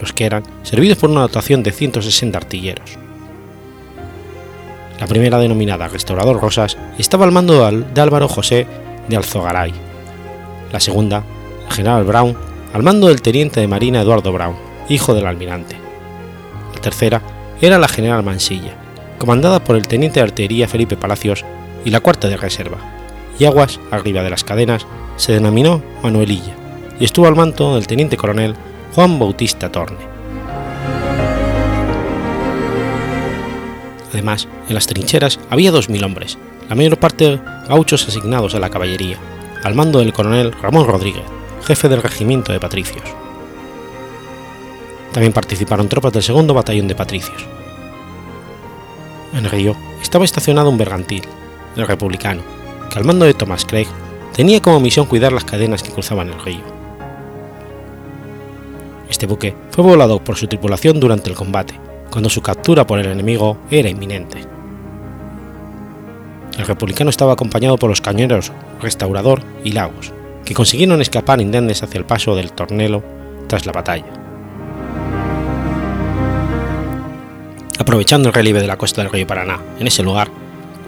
los que eran servidos por una dotación de 160 artilleros. La primera, denominada Restaurador Rosas, estaba al mando de Álvaro José de Alzogaray. La segunda, el general Brown, al mando del teniente de marina Eduardo Brown, hijo del almirante. La tercera era la general Mansilla, comandada por el teniente de artillería Felipe Palacios, y la cuarta de reserva, y aguas arriba de las cadenas, se denominó Manuelilla, y estuvo al mando del teniente coronel Juan Bautista Torne. Además, en las trincheras había 2.000 hombres, la mayor parte gauchos asignados a la caballería, al mando del coronel Ramón Rodríguez, jefe del regimiento de patricios. También participaron tropas del segundo batallón de patricios. En río estaba estacionado un bergantil, el republicano, que al mando de Thomas Craig tenía como misión cuidar las cadenas que cruzaban el río. Este buque fue volado por su tripulación durante el combate cuando su captura por el enemigo era inminente. El republicano estaba acompañado por los cañoneros Restaurador y Lagos, que consiguieron escapar indemnes hacia el paso del Tornelo tras la batalla. Aprovechando el relieve de la costa del río Paraná en ese lugar,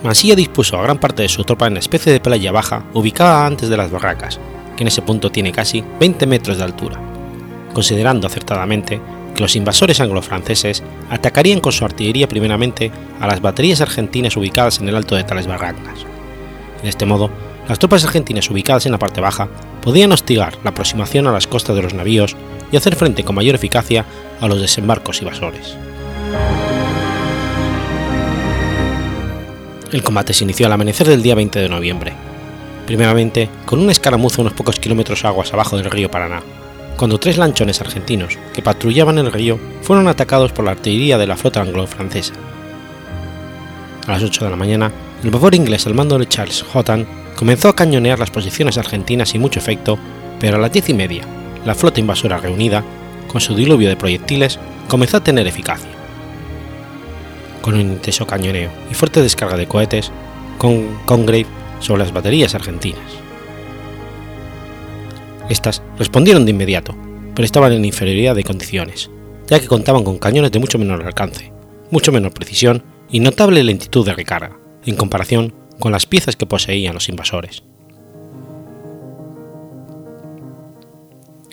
Mansilla dispuso a gran parte de su tropa en una especie de playa baja ubicada antes de las barracas, que en ese punto tiene casi 20 metros de altura, considerando acertadamente los invasores anglo-franceses atacarían con su artillería primeramente a las baterías argentinas ubicadas en el alto de tales barracas. De este modo, las tropas argentinas ubicadas en la parte baja podían hostigar la aproximación a las costas de los navíos y hacer frente con mayor eficacia a los desembarcos invasores. El combate se inició al amanecer del día 20 de noviembre, primeramente con una escaramuza unos pocos kilómetros aguas abajo del río Paraná, cuando tres lanchones argentinos que patrullaban el río fueron atacados por la artillería de la flota anglo-francesa. A las 8 de la mañana, el vapor inglés al mando de Charles Houghton comenzó a cañonear las posiciones argentinas sin mucho efecto, pero a las diez y media, la flota invasora reunida, con su diluvio de proyectiles, comenzó a tener eficacia. Con un intenso cañoneo y fuerte descarga de cohetes, con Congrave sobre las baterías argentinas. Estas respondieron de inmediato, pero estaban en inferioridad de condiciones, ya que contaban con cañones de mucho menor alcance, mucho menor precisión y notable lentitud de recarga, en comparación con las piezas que poseían los invasores.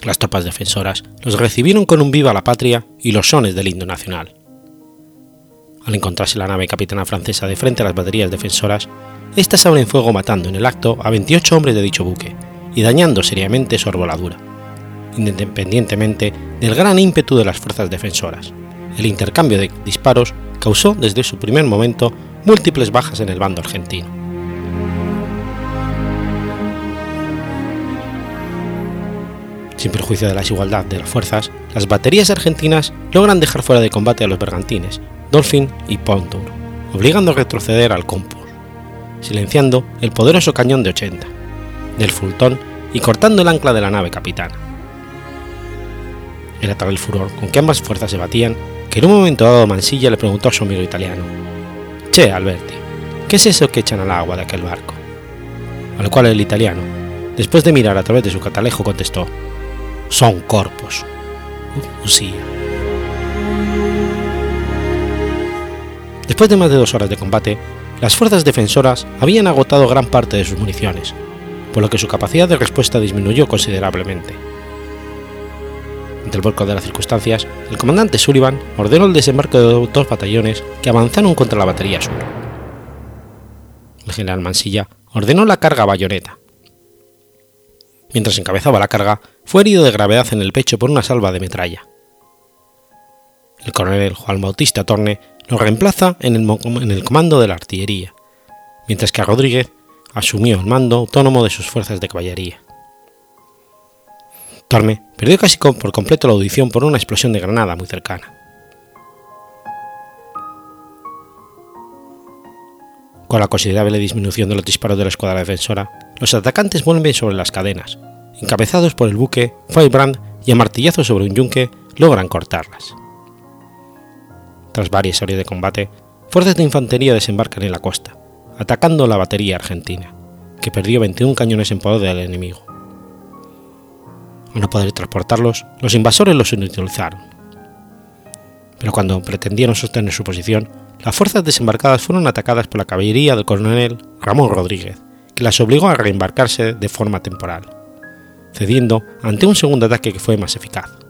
Las tropas defensoras los recibieron con un viva la patria y los sones del himno nacional. Al encontrarse la nave capitana francesa de frente a las baterías defensoras, éstas abren fuego matando en el acto a 28 hombres de dicho buque, y dañando seriamente su arboladura, independientemente del gran ímpetu de las fuerzas defensoras. El intercambio de disparos causó desde su primer momento múltiples bajas en el bando argentino. Sin perjuicio de la desigualdad de las fuerzas, las baterías argentinas logran dejar fuera de combate a los bergantines Dolphin y Pontour, obligando a retroceder al Compur, silenciando el poderoso cañón de 80, del Fultón y cortando el ancla de la nave capitana. Era tal el furor con que ambas fuerzas se batían que en un momento dado Mansilla le preguntó a su amigo italiano: Che, Alberti, ¿qué es eso que echan al agua de aquel barco? A lo cual el italiano, después de mirar a través de su catalejo, contestó: Son corpos. Usía. Después de más de dos horas de combate, las fuerzas defensoras habían agotado gran parte de sus municiones, por lo que su capacidad de respuesta disminuyó considerablemente. Ante el vuelco de las circunstancias, el comandante Sullivan ordenó el desembarco de dos batallones que avanzaron contra la batería sur. El general Mansilla ordenó la carga bayoneta. Mientras encabezaba la carga, fue herido de gravedad en el pecho por una salva de metralla. El coronel Juan Bautista Torne lo reemplaza en el, en el comando de la artillería, mientras que a Rodríguez asumió el mando autónomo de sus fuerzas de caballería. Torme perdió casi por completo la audición por una explosión de granada muy cercana. Con la considerable disminución de los disparos de la escuadra defensora, los atacantes vuelven sobre las cadenas, encabezados por el buque Firebrand y a martillazo sobre un yunque logran cortarlas. Tras varias horas de combate, fuerzas de infantería desembarcan en la costa, atacando la batería argentina, que perdió 21 cañones en poder del enemigo. Al no poder transportarlos, los invasores los inutilizaron. Pero cuando pretendieron sostener su posición, las fuerzas desembarcadas fueron atacadas por la caballería del coronel Ramón Rodríguez, que las obligó a reembarcarse de forma temporal, cediendo ante un segundo ataque que fue más eficaz.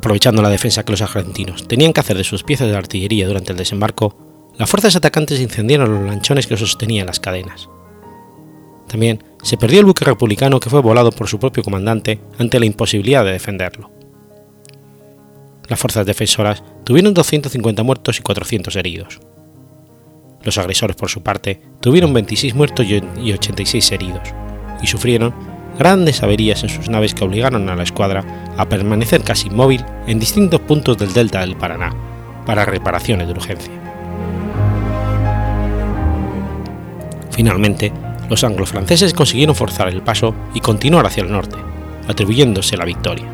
Aprovechando la defensa que los argentinos tenían que hacer de sus piezas de artillería durante el desembarco, las fuerzas atacantes incendiaron los lanchones que sostenían las cadenas. También se perdió el buque republicano que fue volado por su propio comandante ante la imposibilidad de defenderlo. Las fuerzas defensoras tuvieron 250 muertos y 400 heridos. Los agresores, por su parte, tuvieron 26 muertos y 86 heridos, y sufrieron grandes averías en sus naves que obligaron a la escuadra a permanecer casi inmóvil en distintos puntos del delta del Paraná para reparaciones de urgencia. Finalmente, los anglo-franceses consiguieron forzar el paso y continuar hacia el norte, atribuyéndose la victoria.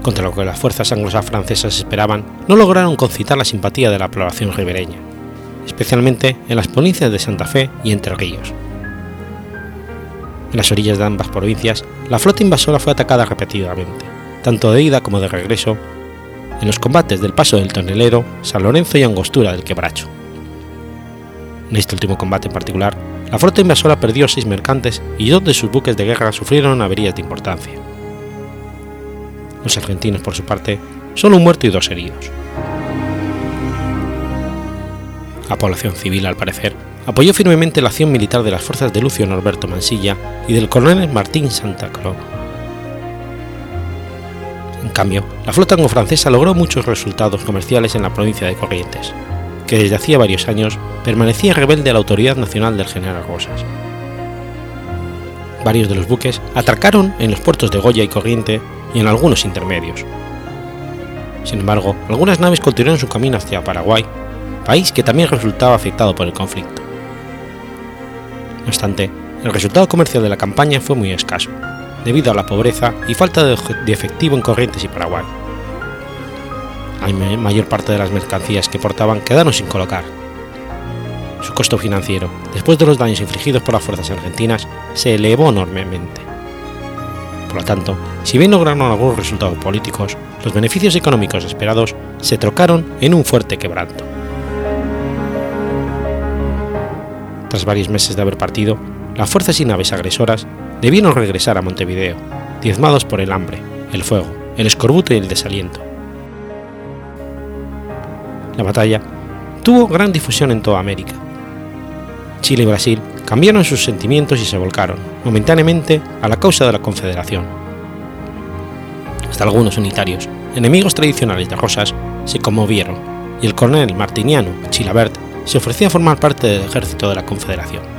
Contra lo que las fuerzas anglo-francesas esperaban, no lograron concitar la simpatía de la población ribereña, especialmente en las provincias de Santa Fe y Entre Ríos. En las orillas de ambas provincias, la flota invasora fue atacada repetidamente, tanto de ida como de regreso, en los combates del Paso del Tonelero, San Lorenzo y Angostura del Quebracho. En este último combate en particular, la flota invasora perdió seis mercantes y dos de sus buques de guerra sufrieron averías de importancia. Los argentinos, por su parte, solo un muerto y dos heridos. La población civil, al parecer, apoyó firmemente la acción militar de las fuerzas de Lucio Norberto Mansilla y del coronel Martín Santa Coloma. En cambio, la flota anglo-francesa logró muchos resultados comerciales en la provincia de Corrientes, que desde hacía varios años permanecía rebelde a la autoridad nacional del general Rosas. Varios de los buques atracaron en los puertos de Goya y Corriente y en algunos intermedios. Sin embargo, algunas naves continuaron su camino hacia Paraguay país que también resultaba afectado por el conflicto. No obstante, el resultado comercial de la campaña fue muy escaso, debido a la pobreza y falta de efectivo en Corrientes y Paraguay. La mayor parte de las mercancías que portaban quedaron sin colocar. Su costo financiero, después de los daños infligidos por las fuerzas argentinas, se elevó enormemente. Por lo tanto, si bien lograron algunos resultados políticos, los beneficios económicos esperados se trocaron en un fuerte quebranto. Tras varios meses de haber partido, las fuerzas y naves agresoras debieron regresar a Montevideo, diezmados por el hambre, el fuego, el escorbuto y el desaliento. La batalla tuvo gran difusión en toda América. Chile y Brasil cambiaron sus sentimientos y se volcaron, momentáneamente, a la causa de la Confederación. Hasta algunos unitarios, enemigos tradicionales de Rosas, se conmovieron, y el coronel martiniano Chilabert se ofrecía a formar parte del ejército de la Confederación.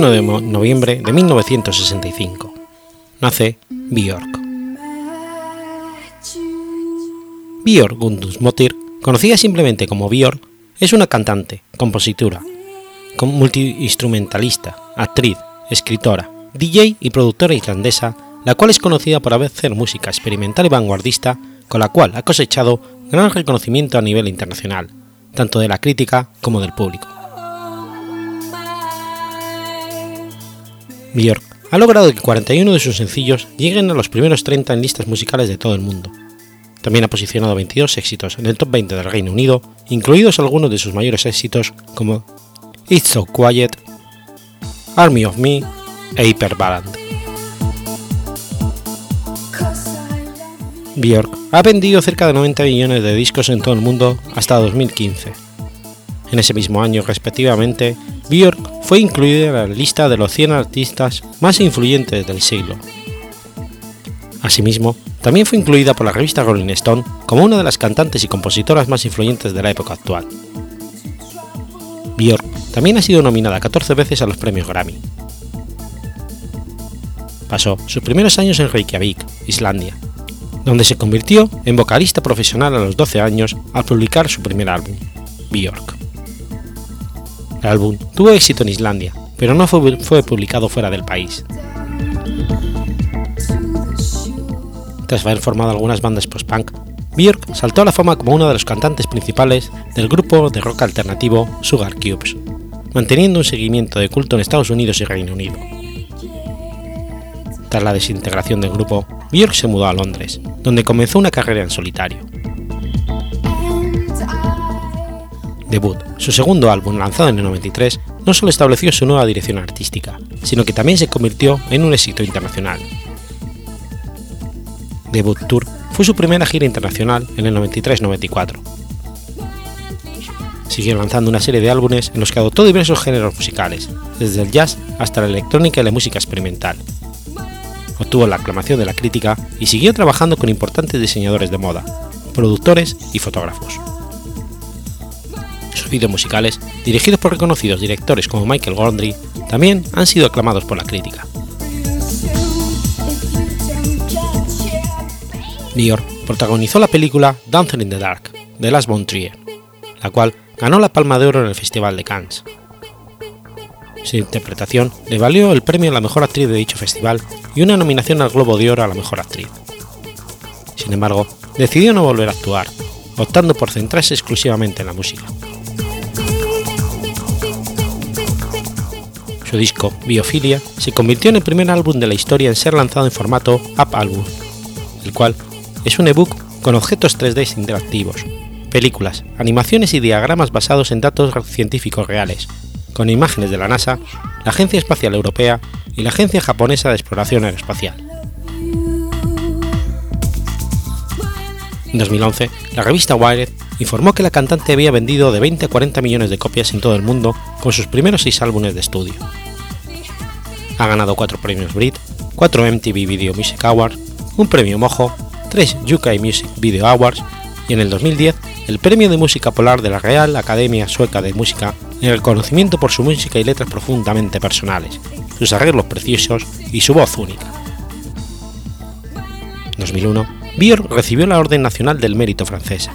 21 de noviembre de 1965. Nace Björk. Björk Gundusmotir, conocida simplemente como Björk, es una cantante, compositora, multiinstrumentalista, actriz, escritora, DJ y productora islandesa, la cual es conocida por hacer música experimental y vanguardista con la cual ha cosechado gran reconocimiento a nivel internacional, tanto de la crítica como del público. Björk ha logrado que 41 de sus sencillos lleguen a los primeros 30 en listas musicales de todo el mundo. También ha posicionado 22 éxitos en el top 20 del Reino Unido, incluidos algunos de sus mayores éxitos como It's So Quiet, Army of Me e Hyper Ballad. Björk ha vendido cerca de 90 millones de discos en todo el mundo hasta 2015. En ese mismo año, respectivamente, Björk fue incluida en la lista de los 100 artistas más influyentes del siglo. Asimismo, también fue incluida por la revista Rolling Stone como una de las cantantes y compositoras más influyentes de la época actual. Björk también ha sido nominada 14 veces a los premios Grammy. Pasó sus primeros años en Reykjavik, Islandia, donde se convirtió en vocalista profesional a los 12 años al publicar su primer álbum, Björk. El álbum tuvo éxito en Islandia, pero no fue, publicado fuera del país. Tras haber formado algunas bandas post-punk, Björk saltó a la fama como uno de los cantantes principales del grupo de rock alternativo Sugar Cubes, manteniendo un seguimiento de culto en Estados Unidos y Reino Unido. Tras la desintegración del grupo, Björk se mudó a Londres, donde comenzó una carrera en solitario. Debut, su segundo álbum lanzado en el 93, no solo estableció su nueva dirección artística, sino que también se convirtió en un éxito internacional. Debut Tour fue su primera gira internacional en el 93-94. Siguió lanzando una serie de álbumes en los que adoptó diversos géneros musicales, desde el jazz hasta la electrónica y la música experimental. Obtuvo la aclamación de la crítica y siguió trabajando con importantes diseñadores de moda, productores y fotógrafos. Sus vídeos musicales, dirigidos por reconocidos directores como Michael Gondry, también han sido aclamados por la crítica. Dior protagonizó la película Dancing in the Dark de Lars von Trier, la cual ganó la Palma de Oro en el Festival de Cannes. Su interpretación le valió el premio a la mejor actriz de dicho festival y una nominación al Globo de Oro a la mejor actriz. Sin embargo, decidió no volver a actuar, optando por centrarse exclusivamente en la música. Su disco, Biofilia, se convirtió en el primer álbum de la historia en ser lanzado en formato Up Album, el cual es un ebook con objetos 3D interactivos, películas, animaciones y diagramas basados en datos científicos reales, con imágenes de la NASA, la Agencia Espacial Europea y la Agencia Japonesa de Exploración Aeroespacial. En 2011, la revista Wired informó que la cantante había vendido de 20 a 40 millones de copias en todo el mundo con sus primeros seis álbumes de estudio. Ha ganado cuatro premios Brit, cuatro MTV Video Music Awards, un premio Mojo, tres UK Music Video Awards y en el 2010 el premio de música polar de la Real Academia Sueca de Música en reconocimiento por su música y letras profundamente personales, sus arreglos preciosos y su voz única. En 2001, Björk recibió la Orden Nacional del Mérito francesa.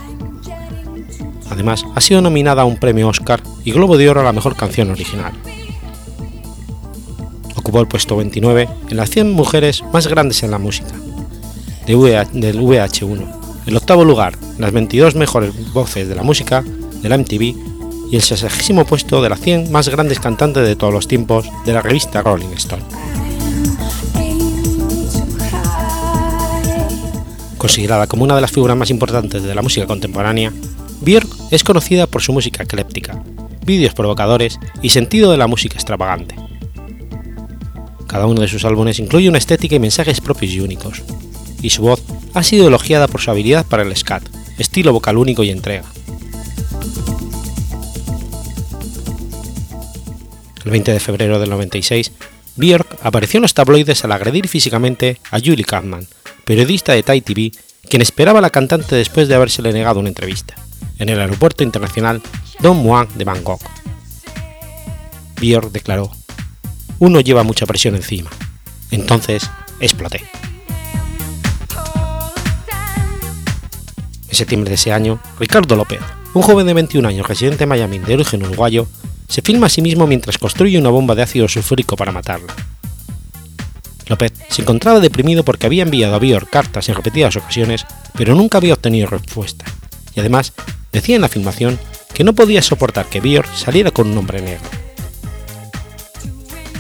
Además, ha sido nominada a un premio Oscar y Globo de Oro a la mejor canción original. Ocupó el puesto 29 en las 100 mujeres más grandes en la música, del VH1, el octavo lugar en las 22 mejores voces de la música de la MTV y el 60 puesto de las 100 más grandes cantantes de todos los tiempos de la revista Rolling Stone. Considerada como una de las figuras más importantes de la música contemporánea, Björk es conocida por su música ecléptica, vídeos provocadores y sentido de la música extravagante. Cada uno de sus álbumes incluye una estética y mensajes propios y únicos, y su voz ha sido elogiada por su habilidad para el scat, estilo vocal único y entrega. El 20 de febrero del 96, Björk apareció en los tabloides al agredir físicamente a Julie Kaufman, periodista de Thai TV, quien esperaba a la cantante después de habérsele negado una entrevista, en el aeropuerto internacional Don Muang de Bangkok. Björk declaró, uno lleva mucha presión encima. Entonces, exploté. En septiembre de ese año, Ricardo López, un joven de 21 años residente en Miami de origen uruguayo, se filma a sí mismo mientras construye una bomba de ácido sulfúrico para matarla. López se encontraba deprimido porque había enviado a Björk cartas en repetidas ocasiones, pero nunca había obtenido respuesta, y además decía en la filmación que no podía soportar que Björk saliera con un hombre negro.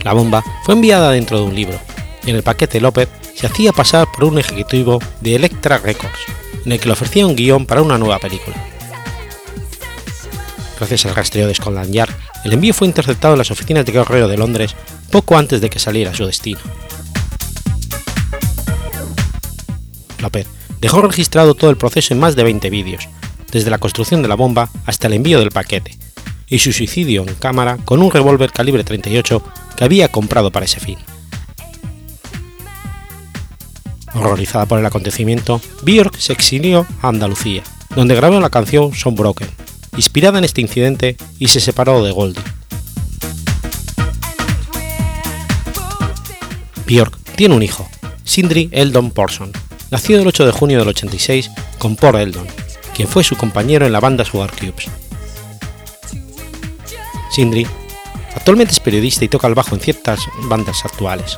La bomba fue enviada dentro de un libro, y en el paquete López se hacía pasar por un ejecutivo de Electra Records, en el que le ofrecía un guion para una nueva película. Gracias al rastreo de Scotland Yard, el envío fue interceptado en las oficinas de correo de Londres poco antes de que saliera a su destino. López dejó registrado todo el proceso en más de 20 vídeos, desde la construcción de la bomba hasta el envío del paquete, y su suicidio en cámara con un revólver calibre 38 que había comprado para ese fin. Horrorizada por el acontecimiento, Björk se exilió a Andalucía, donde grabó la canción Broken, inspirada en este incidente, y se separó de Goldie. Björk tiene un hijo, Sindri Eldon Porson, nacido el 8 de junio del 86 con Paul Eldon, quien fue su compañero en la banda Sugar Cubes. Sindri actualmente es periodista y toca el bajo en ciertas bandas actuales.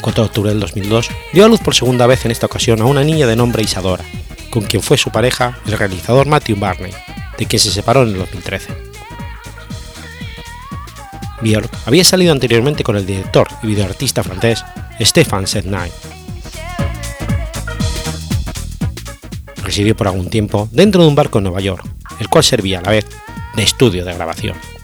4 de octubre del 2002, dio a luz por segunda vez en esta ocasión a una niña de nombre Isadora, con quien fue su pareja el realizador Matthew Barney, de quien se separó en el 2013. Björk había salido anteriormente con el director y videoartista francés Stéphane Sednay. Residió por algún tiempo dentro de un barco en Nueva York, el cual servía a la vez de estudio de grabación.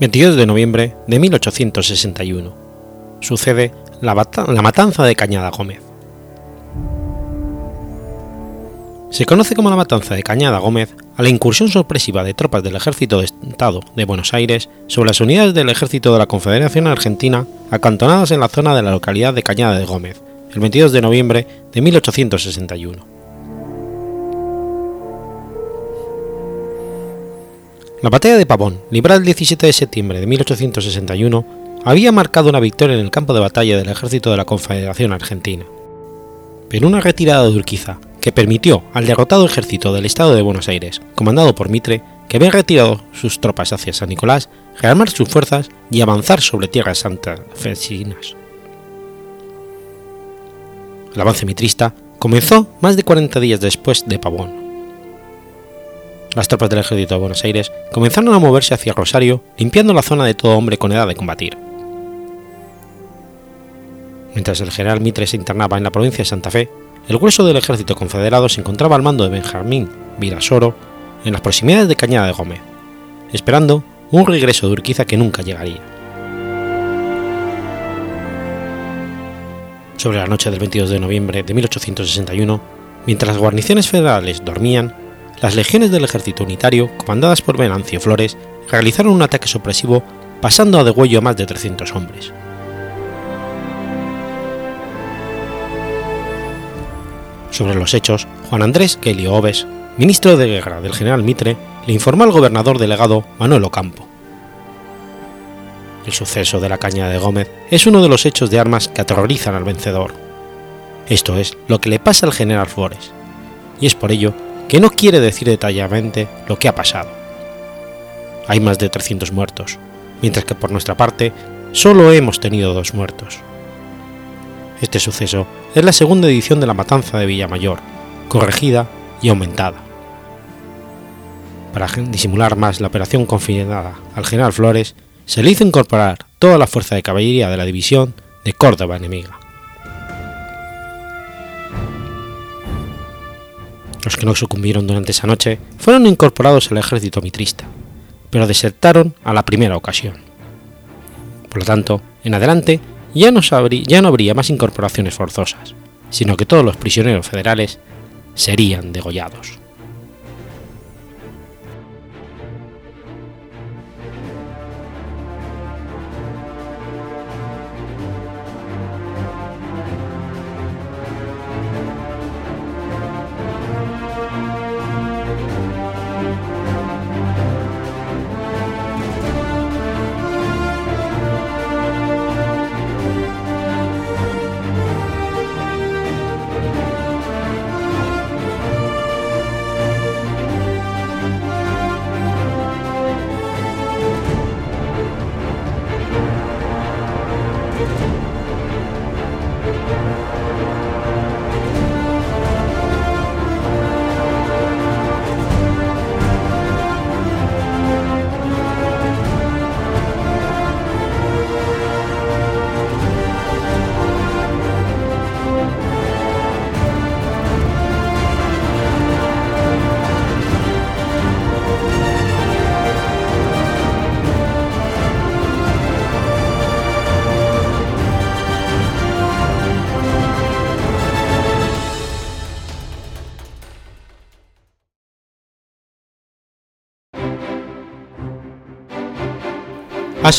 22 de noviembre de 1861. Sucede la, matanza de Cañada Gómez. Se conoce como la matanza de Cañada Gómez a la incursión sorpresiva de tropas del Ejército de Estado de Buenos Aires sobre las unidades del Ejército de la Confederación Argentina acantonadas en la zona de la localidad de Cañada de Gómez, el 22 de noviembre de 1861. La batalla de Pavón, librada el 17 de septiembre de 1861, había marcado una victoria en el campo de batalla del ejército de la Confederación Argentina. Pero una retirada de Urquiza, que permitió al derrotado ejército del Estado de Buenos Aires, comandado por Mitre, que había retirado sus tropas hacia San Nicolás, rearmar sus fuerzas y avanzar sobre tierras santafesinas. El avance mitrista comenzó más de 40 días después de Pavón, las tropas del ejército de Buenos Aires comenzaron a moverse hacia Rosario, limpiando la zona de todo hombre con edad de combatir. Mientras el general Mitre se internaba en la provincia de Santa Fe, el grueso del ejército confederado se encontraba al mando de Benjamín Virasoro en las proximidades de Cañada de Gómez, esperando un regreso de Urquiza que nunca llegaría. Sobre la noche del 22 de noviembre de 1861, mientras las guarniciones federales dormían, las legiones del ejército unitario, comandadas por Venancio Flores, realizaron un ataque sorpresivo pasando a degüello a más de 300 hombres. Sobre los hechos, Juan Andrés Kelly Oves, ministro de guerra del general Mitre, le informó al gobernador delegado Manuel Ocampo. El suceso de la caña de Gómez es uno de los hechos de armas que aterrorizan al vencedor. Esto es lo que le pasa al general Flores, y es por ello que no quiere decir detalladamente lo que ha pasado. Hay más de 300 muertos, mientras que por nuestra parte solo hemos tenido dos muertos. Este suceso es la segunda edición de la matanza de Villamayor, corregida y aumentada. Para disimular más la operación confinada al general Flores, se le hizo incorporar toda la fuerza de caballería de la división de Córdoba enemiga. Los que no sucumbieron durante esa noche fueron incorporados al ejército mitrista, pero desertaron a la primera ocasión. Por lo tanto, en adelante ya no, ya no habría más incorporaciones forzosas, sino que todos los prisioneros federales serían degollados.